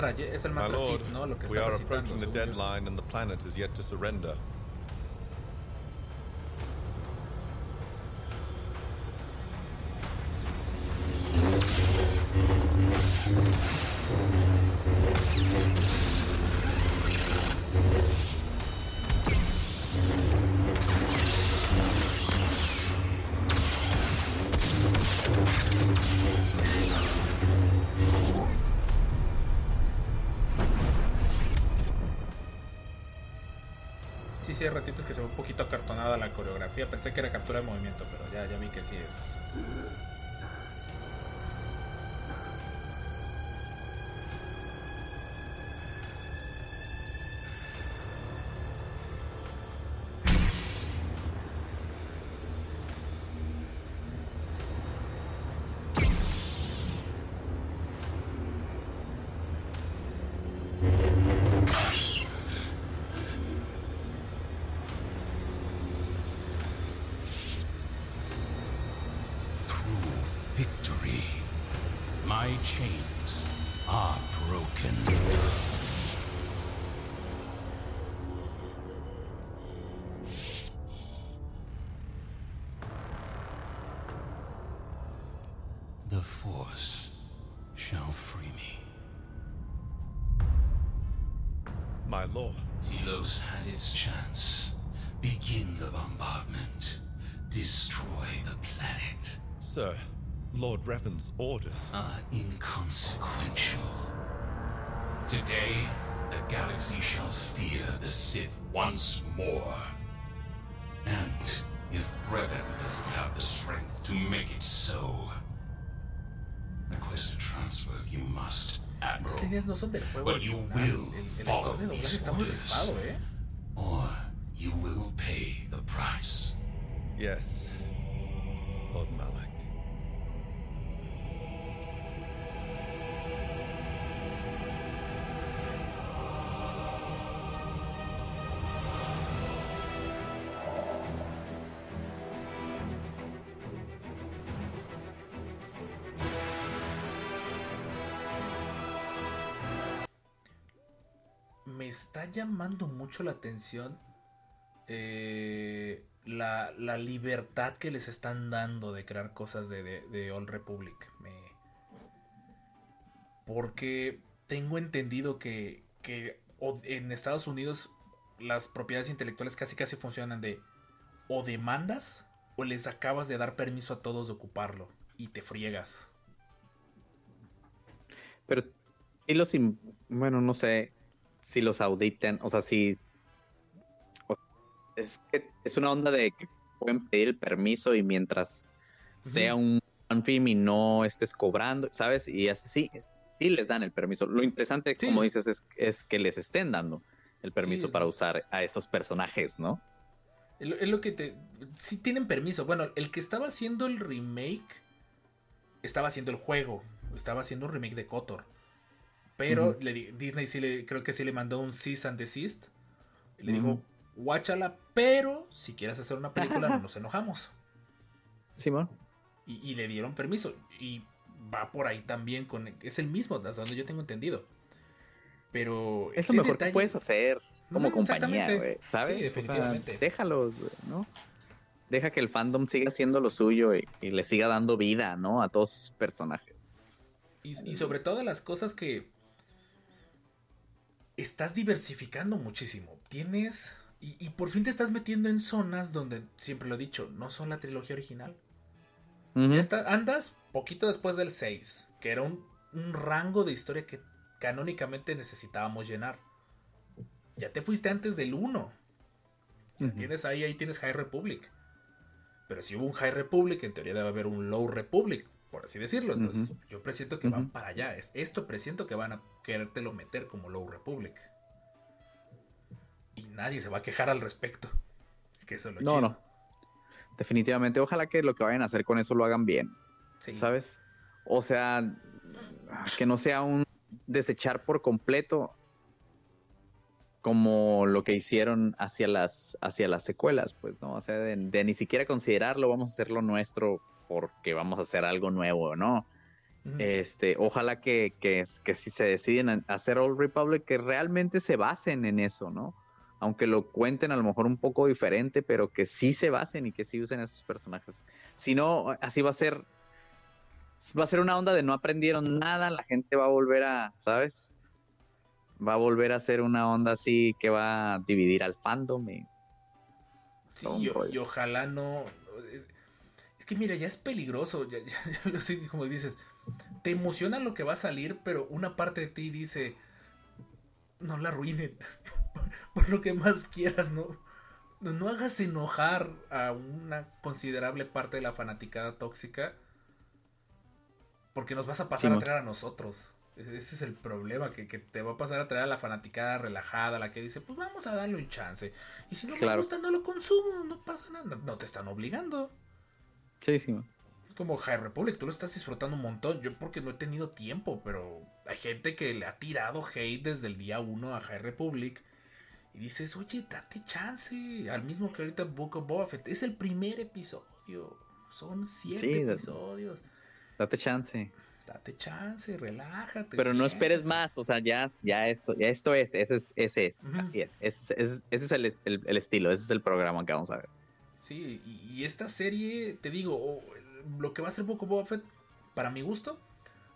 Mantra, es el mantra lord, Sith, ¿no? Lo que we está are recitando. approaching the deadline and the planet is yet to surrender. Coreografía. Pensé que era captura de movimiento, pero ya, ya vi que sí es. Lord, Telos had its chance. Begin the bombardment. Destroy the planet. sir, Lord Revan's orders. are inconsequential. Today, the galaxy shall fear the Sith once more. And if Revan doesn't have the strength to make it so, líneas no son del juego. But you will el, el follow actor de doblaje these está muy orders. rifado, ¿eh? Or you will pay the price. Yes, Lord Malak. Me está llamando mucho la atención eh, la, la libertad que les están dando de crear cosas de, de, de Republic. Me- Porque tengo entendido que, que en Estados Unidos las propiedades intelectuales casi casi funcionan de o demandas o les acabas de dar permiso a todos de ocuparlo y te friegas. Pero sí los, bueno, no sé si los auditen, o sea, si es que es una onda de que pueden pedir el permiso y mientras sea un film y no estés cobrando, ¿sabes? Y así sí, sí les dan el permiso. Lo interesante, Sí. como dices, es, es que les estén dando el permiso Sí. para usar a esos personajes, ¿no? Es lo, es lo que te. Sí tienen permiso. Bueno, el que estaba haciendo el remake. Estaba haciendo el juego. Estaba haciendo un remake de Kotor. Pero le Disney sí le. Creo que sí le mandó un cease and desist. Le dijo. Guáchala, pero si quieres hacer una película, no nos enojamos. Simón. Y, y le dieron permiso. Y va por ahí también con. Es el mismo, hasta donde yo tengo entendido. Pero. Es lo mejor detalle- que puedes hacer como Ujú, compañía, exactamente. güey, ¿sabes? Sí, O sea, definitivamente. déjalos, güey, ¿no? Deja que el fandom siga haciendo lo suyo y, y le siga dando vida, ¿no? A todos sus personajes. Y, y sobre todas las cosas que estás diversificando muchísimo. Tienes. Y, y por fin te estás metiendo en zonas donde, siempre lo he dicho, no son la trilogía original. Está- andas poquito después del 6, que era un, un rango de historia que canónicamente necesitábamos llenar. Ya te fuiste antes del 1. Ya Ujú. tienes ahí, ahí tienes High Republic. Pero si hubo un High Republic, en teoría debe haber un Low Republic. Por así decirlo. Entonces, yo presiento que van para allá. Es, esto presiento que van a querértelo meter como Low Republic. Y nadie se va a quejar al respecto. Que eso es lo No, chido. no. Definitivamente, ojalá que lo que vayan a hacer con eso lo hagan bien, Sí. ¿sabes? O sea, que no sea un desechar por completo como lo que hicieron hacia las, hacia las secuelas, pues, ¿no? O sea, de, de ni siquiera considerarlo, vamos a hacerlo nuestro porque vamos a hacer algo nuevo, ¿no? Ujú. Este, ojalá que, que, que si se deciden a hacer Old Republic, que realmente se basen en eso, ¿no? Aunque lo cuenten a lo mejor un poco diferente, pero que sí se basen y que sí usen esos personajes. Si no, así va a ser. Va a ser una onda de no aprendieron nada, la gente va a volver a, ¿sabes? Va a volver a ser una onda así que va a dividir al fandom. y- Sí, y, y ojalá no. Es que mira, ya es peligroso. Ya, ya- ya lo sé, como dices, te emociona lo que va a salir, pero una parte de ti dice: No la arruinen. Por lo que más quieras, ¿no? No, no hagas enojar a una considerable parte de la fanaticada tóxica. Porque nos vas a pasar a traer a nosotros. Ese ese es el problema, que, que te va a pasar a traer a la fanaticada relajada, la que dice, pues vamos a darle un chance. Y si no me Claro. gusta, no lo consumo, no pasa nada. No te están obligando. Sí, sí. Es como High Republic, tú lo estás disfrutando un montón. Yo porque no he tenido tiempo, pero hay gente que le ha tirado hate desde el día 1 a High Republic. Y dices, oye, date chance. Al mismo que ahorita Book of Boba Fett. Es el primer episodio. Son siete Sí, episodios. Date chance. Date chance, relájate. Pero no esperes más, o sea, ya, ya, esto, ya esto es, ese es, ese es, así es, ese, es- ese es el, el- el estilo, ese es el programa que vamos a ver. Sí, y, y esta serie, te digo, lo que va a ser of Boba Fett, para mi gusto,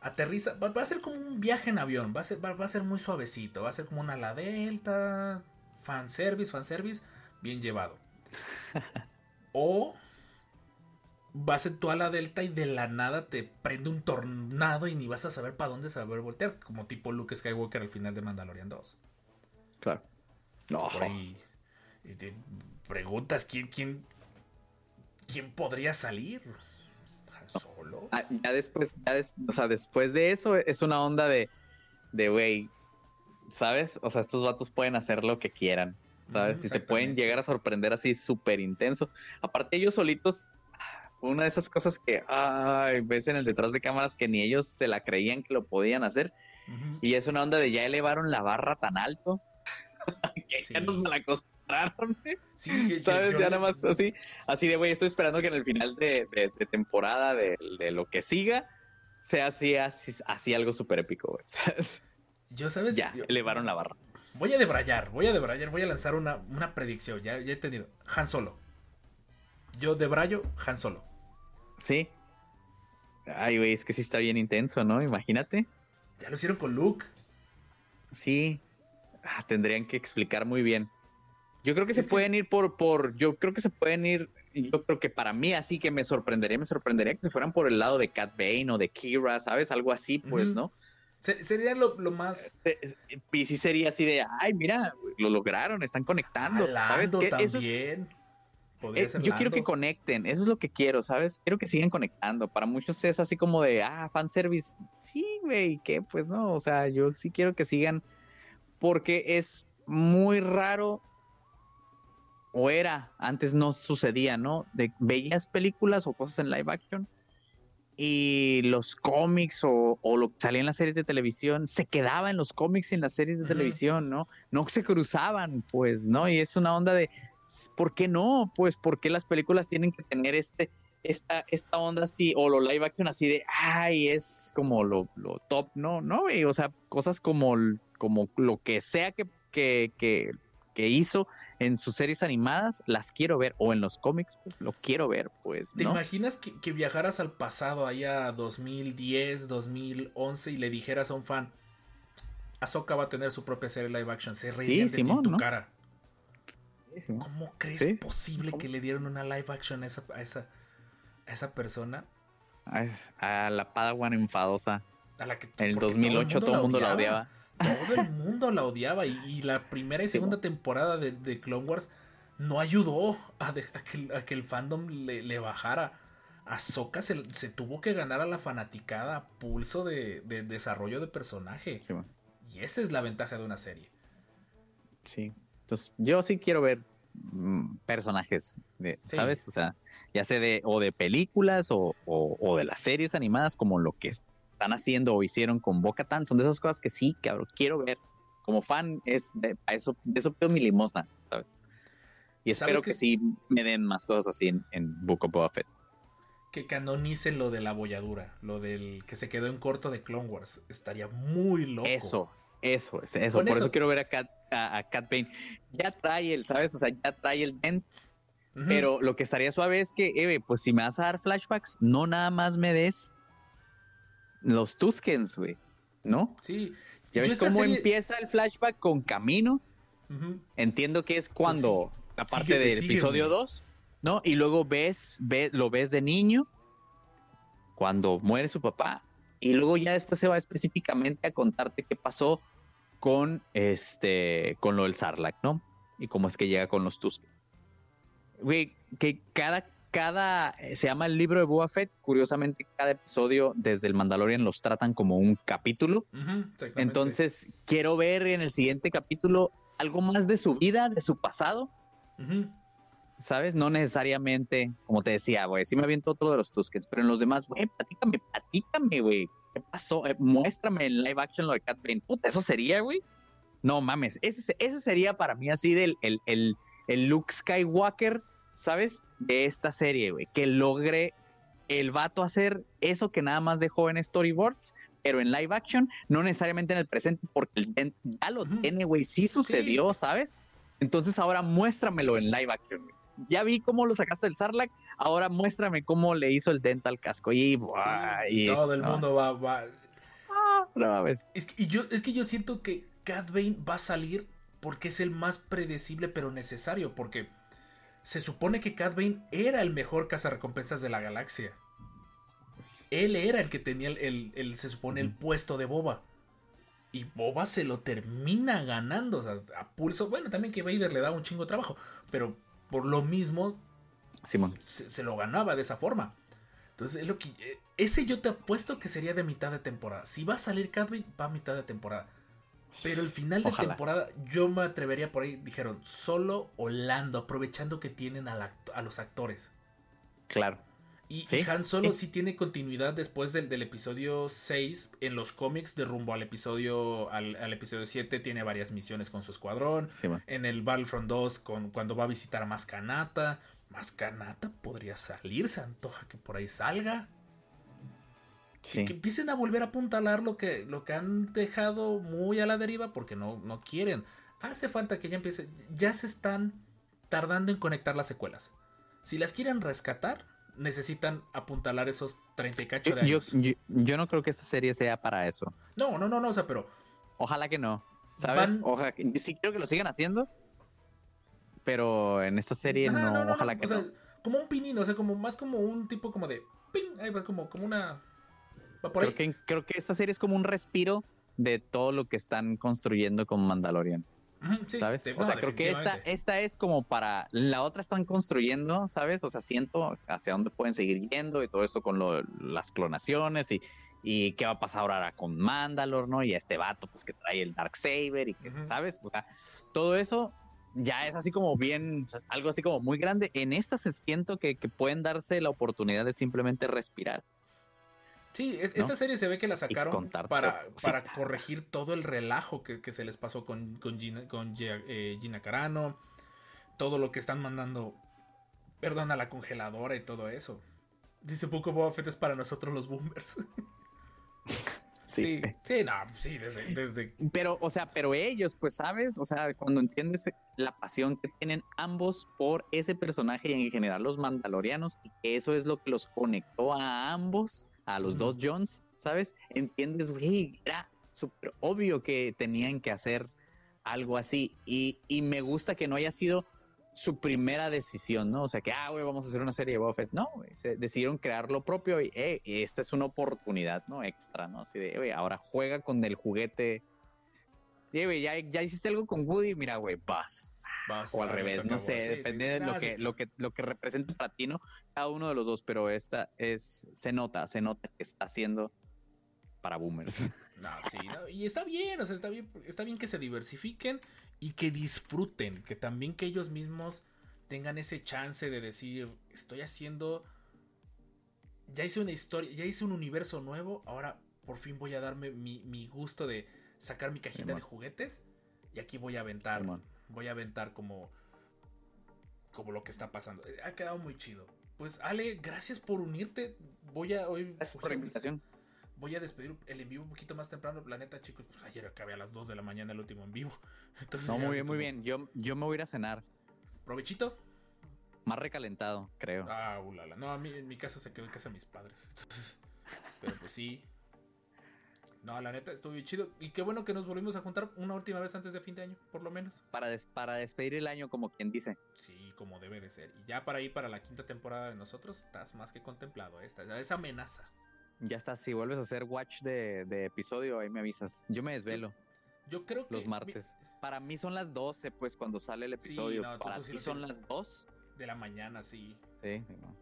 aterriza, va, va a ser como un viaje en avión, va a, ser, va, va a ser muy suavecito, va a ser como una ala delta, fanservice, fanservice, bien llevado. o va a ser tu ala delta y de la nada te prende un tornado y ni vas a saber para dónde se va a voltear, como tipo Luke Skywalker al final de Mandalorian 2. Claro. No, Por ahí y te preguntas quién, quién, quién podría salir. ¿Han Solo. Ah, ya después, ya des- o sea, después de eso es una onda de, de, güey, ¿sabes? O sea, estos vatos pueden hacer lo que quieran, ¿sabes? Ujú, y te pueden llegar a sorprender así súper intenso. Aparte ellos solitos, una de esas cosas que, ay, ves en el detrás de cámaras que ni ellos se la creían que lo podían hacer. Y es una onda de ya elevaron la barra tan alto que Sí. ya nos me Sí, ¿Sabes? yo- ya nada más así, así de, güey, estoy esperando que en el final de, de- de temporada, de, de lo que siga, sea así, así, así algo súper épico, güey. Yo, ¿sabes? Ya, Yo- elevaron la barra. Voy a debrayar, voy a debrayar, voy a lanzar una, una predicción. Ya, ya he tenido. Han Solo. Yo debrayo, Han Solo. Sí. Ay, güey, es que sí está bien intenso, ¿no? Imagínate. Ya lo hicieron con Luke. Sí. Ah, tendrían que explicar muy bien. Yo creo que se que- pueden ir por, por, yo creo que se pueden ir, yo creo que para mí así que me sorprendería, me sorprendería que se fueran por el lado de Cat Bane o de Kira, ¿sabes? Algo así, pues. ¿no? Se- sería lo, lo más. Eh, Y sí sería así de, ay, mira, lo lograron, están conectando. ¿sabes? Lando Que eso es- también. Podría eh, yo quiero que conecten, eso es lo que quiero, ¿sabes? Quiero que sigan conectando. Para muchos es así como de, ah, fanservice. Sí, güey, que pues no, o sea, yo sí quiero que sigan porque es muy raro o era, antes no sucedía, ¿no? De veías películas o cosas en live action y los cómics o, o lo que salía en las series de televisión se quedaba en los cómics y en las series de televisión, ¿no? No se cruzaban, pues, ¿no? Y es una onda de, ¿por qué no? Pues, ¿por qué las películas tienen que tener este, esta, esta onda así, o lo live action así de, ay, es como lo, lo top, no, no, güey, o sea, cosas como, como lo que sea que, que, que, que hizo en sus series animadas, las quiero ver, o en los cómics, pues lo quiero ver, pues, ¿Te imaginas que, que viajaras al pasado, ahí a 2010, 2011, y le dijeras a un fan, Ahsoka va a tener su propia serie live action? Se reirían de ti en Simón, tu ¿no? cara. Sí, ¿Cómo crees Sí. posible que le dieron una live action a esa, a esa, a esa persona? Ay, a la Padawan enfadosa. A la que, En el porque 2008 todo el mundo la odiaba. Todo el mundo la odiaba. Y, y la primera y segunda temporada de, de Clone Wars no ayudó a, de- a que, a que el fandom le, le bajara. Ahsoka se, se tuvo que ganar a la fanaticada a pulso de, de desarrollo de personaje. Sí. Y esa es la ventaja de una serie. Sí. Entonces, yo sí quiero ver mm, personajes, de, Sí. ¿sabes? O sea, ya sea de, o de películas o, o- o de las series animadas, como lo que están haciendo o hicieron con Boca Tan. Son de esas cosas que sí, cabrón, quiero ver. Como fan, es de, a eso, de eso pido mi limosna, ¿sabes? Y ¿Sabes espero qué? que sí me den más cosas así en, en Book of Boba Fett. Que canonicen lo de la bolladura, lo del que se quedó en corto de Clone Wars. Estaría muy loco. Eso, eso, es eso. Por eso- eso quiero ver a Cat, a, a Cat Bane. Ya trae el, ¿sabes? O sea, ya trae el dent Ujú. Pero lo que estaría suave es que, Eve, pues si me vas a dar flashbacks, no nada más me des los Tuskens, güey, ¿no? Sí. ¿Ya ves cómo serie- empieza el flashback con Camino? Entiendo que es cuando, la parte sígueme, del sígueme. episodio 2, ¿no? Y luego ves, ve- lo ves de niño, cuando muere su papá, y luego ya después se va específicamente a contarte qué pasó con este, con lo del Sarlacc, ¿no? Y cómo es que llega con los Tuskens. Güey, que cada, cada, eh, se llama el libro de Boba Fett, curiosamente cada episodio desde el Mandalorian los tratan como un capítulo, Ujú, exactamente. entonces quiero ver en el siguiente capítulo algo más de su vida, de su pasado, Ujú. ¿sabes? No necesariamente, como te decía, güey, sí me aviento otro de los Tuskens, pero en los demás, güey, platícame, platícame, güey. ¿Qué pasó? Eh, muéstrame en live action lo de Cat Bane. Puta, eso sería, güey. No mames, ese, se- ese sería para mí así del el, el, el Luke Skywalker, ¿sabes? De esta serie, güey. Que logre el vato hacer eso que nada más dejó en storyboards, pero en live action, no necesariamente en el presente, porque ya lo tiene, güey. Sí sucedió, ¿sabes? Entonces ahora muéstramelo en live action, güey. Ya vi cómo lo sacaste del Sarlacc, ahora muéstrame cómo le hizo el Dent al casco. Y, Sí, buah, y- todo el no, mundo va, va. no mames. Es que, y yo, es que yo siento que Cat Bane va a salir porque es el más predecible pero necesario. Porque se supone que Cat Bane era el mejor cazarrecompensas de la galaxia. Él era el que tenía el, el- el- se supone, el puesto de Boba. Y Boba se lo termina ganando. O sea, a pulso. Bueno, también que Vader le da un chingo de trabajo. Pero por lo mismo Simón. se, se lo ganaba de esa forma. Entonces, es lo que. eh, Ese yo te apuesto que sería de mitad de temporada. Si va a salir Cadwin, va a mitad de temporada. Pero el final de Ojalá. temporada, yo me atrevería por ahí, dijeron, solo Orlando, aprovechando que tienen a los actores. Claro. Y, Sí, y Han Solo sí. sí tiene continuidad después del, del episodio 6 en los cómics de rumbo al episodio al, al episodio 7 tiene varias misiones con su escuadrón. En el Battlefront 2 con, cuando va a visitar a Mascanata. Mascanata podría salir, se antoja que por ahí salga. Sí. Que empiecen a volver a apuntalar lo que, lo que han dejado muy a la deriva porque no, no quieren. Hace falta que ya empiece. Ya se están tardando en conectar las secuelas. Si las quieren rescatar, necesitan apuntalar esos 30 y cacho de Yo, años. yo, yo no creo que esta serie sea para eso. No, no, no, no, o sea, pero Ojalá que no. ¿Sabes? Van- Ojalá que- yo sí quiero que lo sigan haciendo. Pero en esta serie Ajá, no, ojalá o que sea, no. Como un pinino, o sea, como más como un tipo como de ping, ahí va como, como una. Por. Creo que, creo que esta serie es como un respiro de todo lo que están construyendo con Mandalorian. Sí, ¿Sabes? de- o no, sea, creo que esta, esta es como para. La otra están construyendo, ¿sabes? O sea, siento hacia dónde pueden seguir yendo y todo esto con lo- las clonaciones y, y qué va a pasar ahora con Mandalor, ¿no? Y a este vato, pues que trae el Dark Saber y que, Ujú. ¿sabes? O sea, todo eso ya es así como bien, algo así como muy grande. En estas siento que, que pueden darse la oportunidad de simplemente respirar. Sí, es- ¿no? esta serie se ve que la sacaron para, para corregir todo el relajo que, que se les pasó con, con, Gina, con Gia- eh, Gina Carano, todo lo que están mandando, perdón, a la congeladora y todo eso. Dice poco Boba Fett es para nosotros los boomers. Sí, sí, no, sí, desde, desde Pero, o sea, pero ellos, pues, ¿sabes? O sea, cuando entiendes la pasión que tienen ambos por ese personaje y en general los mandalorianos, y que eso es lo que los conectó a ambos, a los dos Jones, ¿sabes? Entiendes, güey, era súper obvio que tenían que hacer algo así. Y, y me gusta que no haya sido su primera decisión, ¿no? O sea, que, ah, güey, vamos a hacer una serie de Boba Fett. No, se decidieron crear lo propio y, eh, esta es una oportunidad, ¿no? Extra, ¿no? Así de, güey, ahora juega con el juguete. Y, güey, ya, ya hiciste algo con Woody, mira, güey, vas. Vas o al revés, no sé, Sí, depende sí, de lo que, lo que, lo que representa para ti, ¿no? Cada uno de los dos, pero esta es, se nota, se nota que está haciendo para boomers. No, sí, no, y está bien, o sea, está bien, está bien que se diversifiquen y que disfruten, que también que ellos mismos tengan ese chance de decir, estoy haciendo, ya hice una historia, ya hice un universo nuevo, ahora por fin voy a darme mi, mi gusto de sacar mi cajita de juguetes y aquí voy a aventar. Voy a aventar como, como lo que está pasando. Eh, Ha quedado muy chido. Pues Ale, gracias por unirte. Voy a hoy Gracias voy por la a- invitación. Voy a despedir el en vivo un poquito más temprano. La neta, chicos, pues ayer acabé a las 2 de la mañana el último en vivo. Entonces, No, muy bien, muy bien. Yo, yo me voy a ir a cenar. Provechito. Más recalentado, creo. Ah, ulala. No, a mí en mi caso se quedó en casa de mis padres. Entonces, pero pues sí. No, la neta, estuvo bien chido. Y qué bueno que nos volvimos a juntar una última vez antes de fin de año, por lo menos. Para, des- para despedir el año, como quien dice. Sí, como debe de ser. Y ya para ir para la quinta temporada de nosotros, estás más que contemplado. ¿eh? Esta, es amenaza. Ya está, si vuelves a hacer watch de, de episodio, ahí me avisas. Yo me desvelo Yo creo que. los martes. Para mí son las 12, pues, cuando sale el episodio. no, tú- Para sí ti son las 2. De la mañana, sí. Sí, no.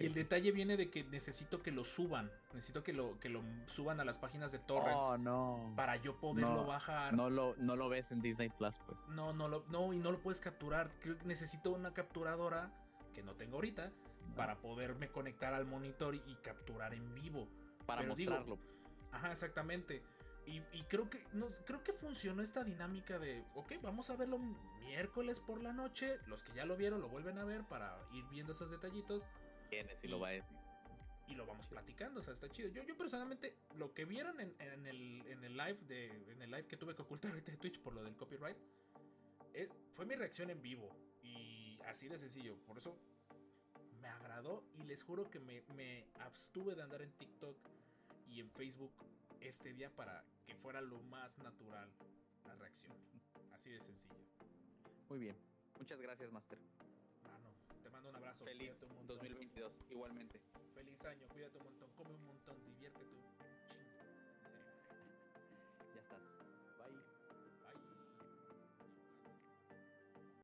Y el detalle viene de que necesito que lo suban. Necesito que lo, que lo suban a las páginas de torrents Oh, no. para yo poderlo No, bajar. No lo, no lo ves en Disney Plus, pues. No, no, lo, no, y no lo puedes capturar. Creo que necesito una capturadora que no tengo ahorita para poderme conectar al monitor y capturar en vivo. Para Pero digo, mostrarlo. Ajá, exactamente. Y, y creo que no, creo que funcionó esta dinámica de, ok, vamos a verlo miércoles por la noche. Los que ya lo vieron lo vuelven a ver para ir viendo esos detallitos Tienes, si lo va a decir. y lo vamos platicando, o sea, está chido. Yo, yo personalmente, lo que vieron en, en el, en el live de. En el live que tuve que ocultar ahorita de Twitch por lo del copyright. eh, fue mi reacción en vivo. Y así de sencillo. Por eso me agradó. Y les juro que me, me abstuve de andar en TikTok y en Facebook este día para que fuera lo más natural la reacción. Así de sencillo. Muy bien. Muchas gracias, Master. Mando un abrazo. Feliz cuídate un montón. 2022, igualmente. Feliz año, cuídate un montón, come un montón, diviértete un chingo. En serio. Ya estás.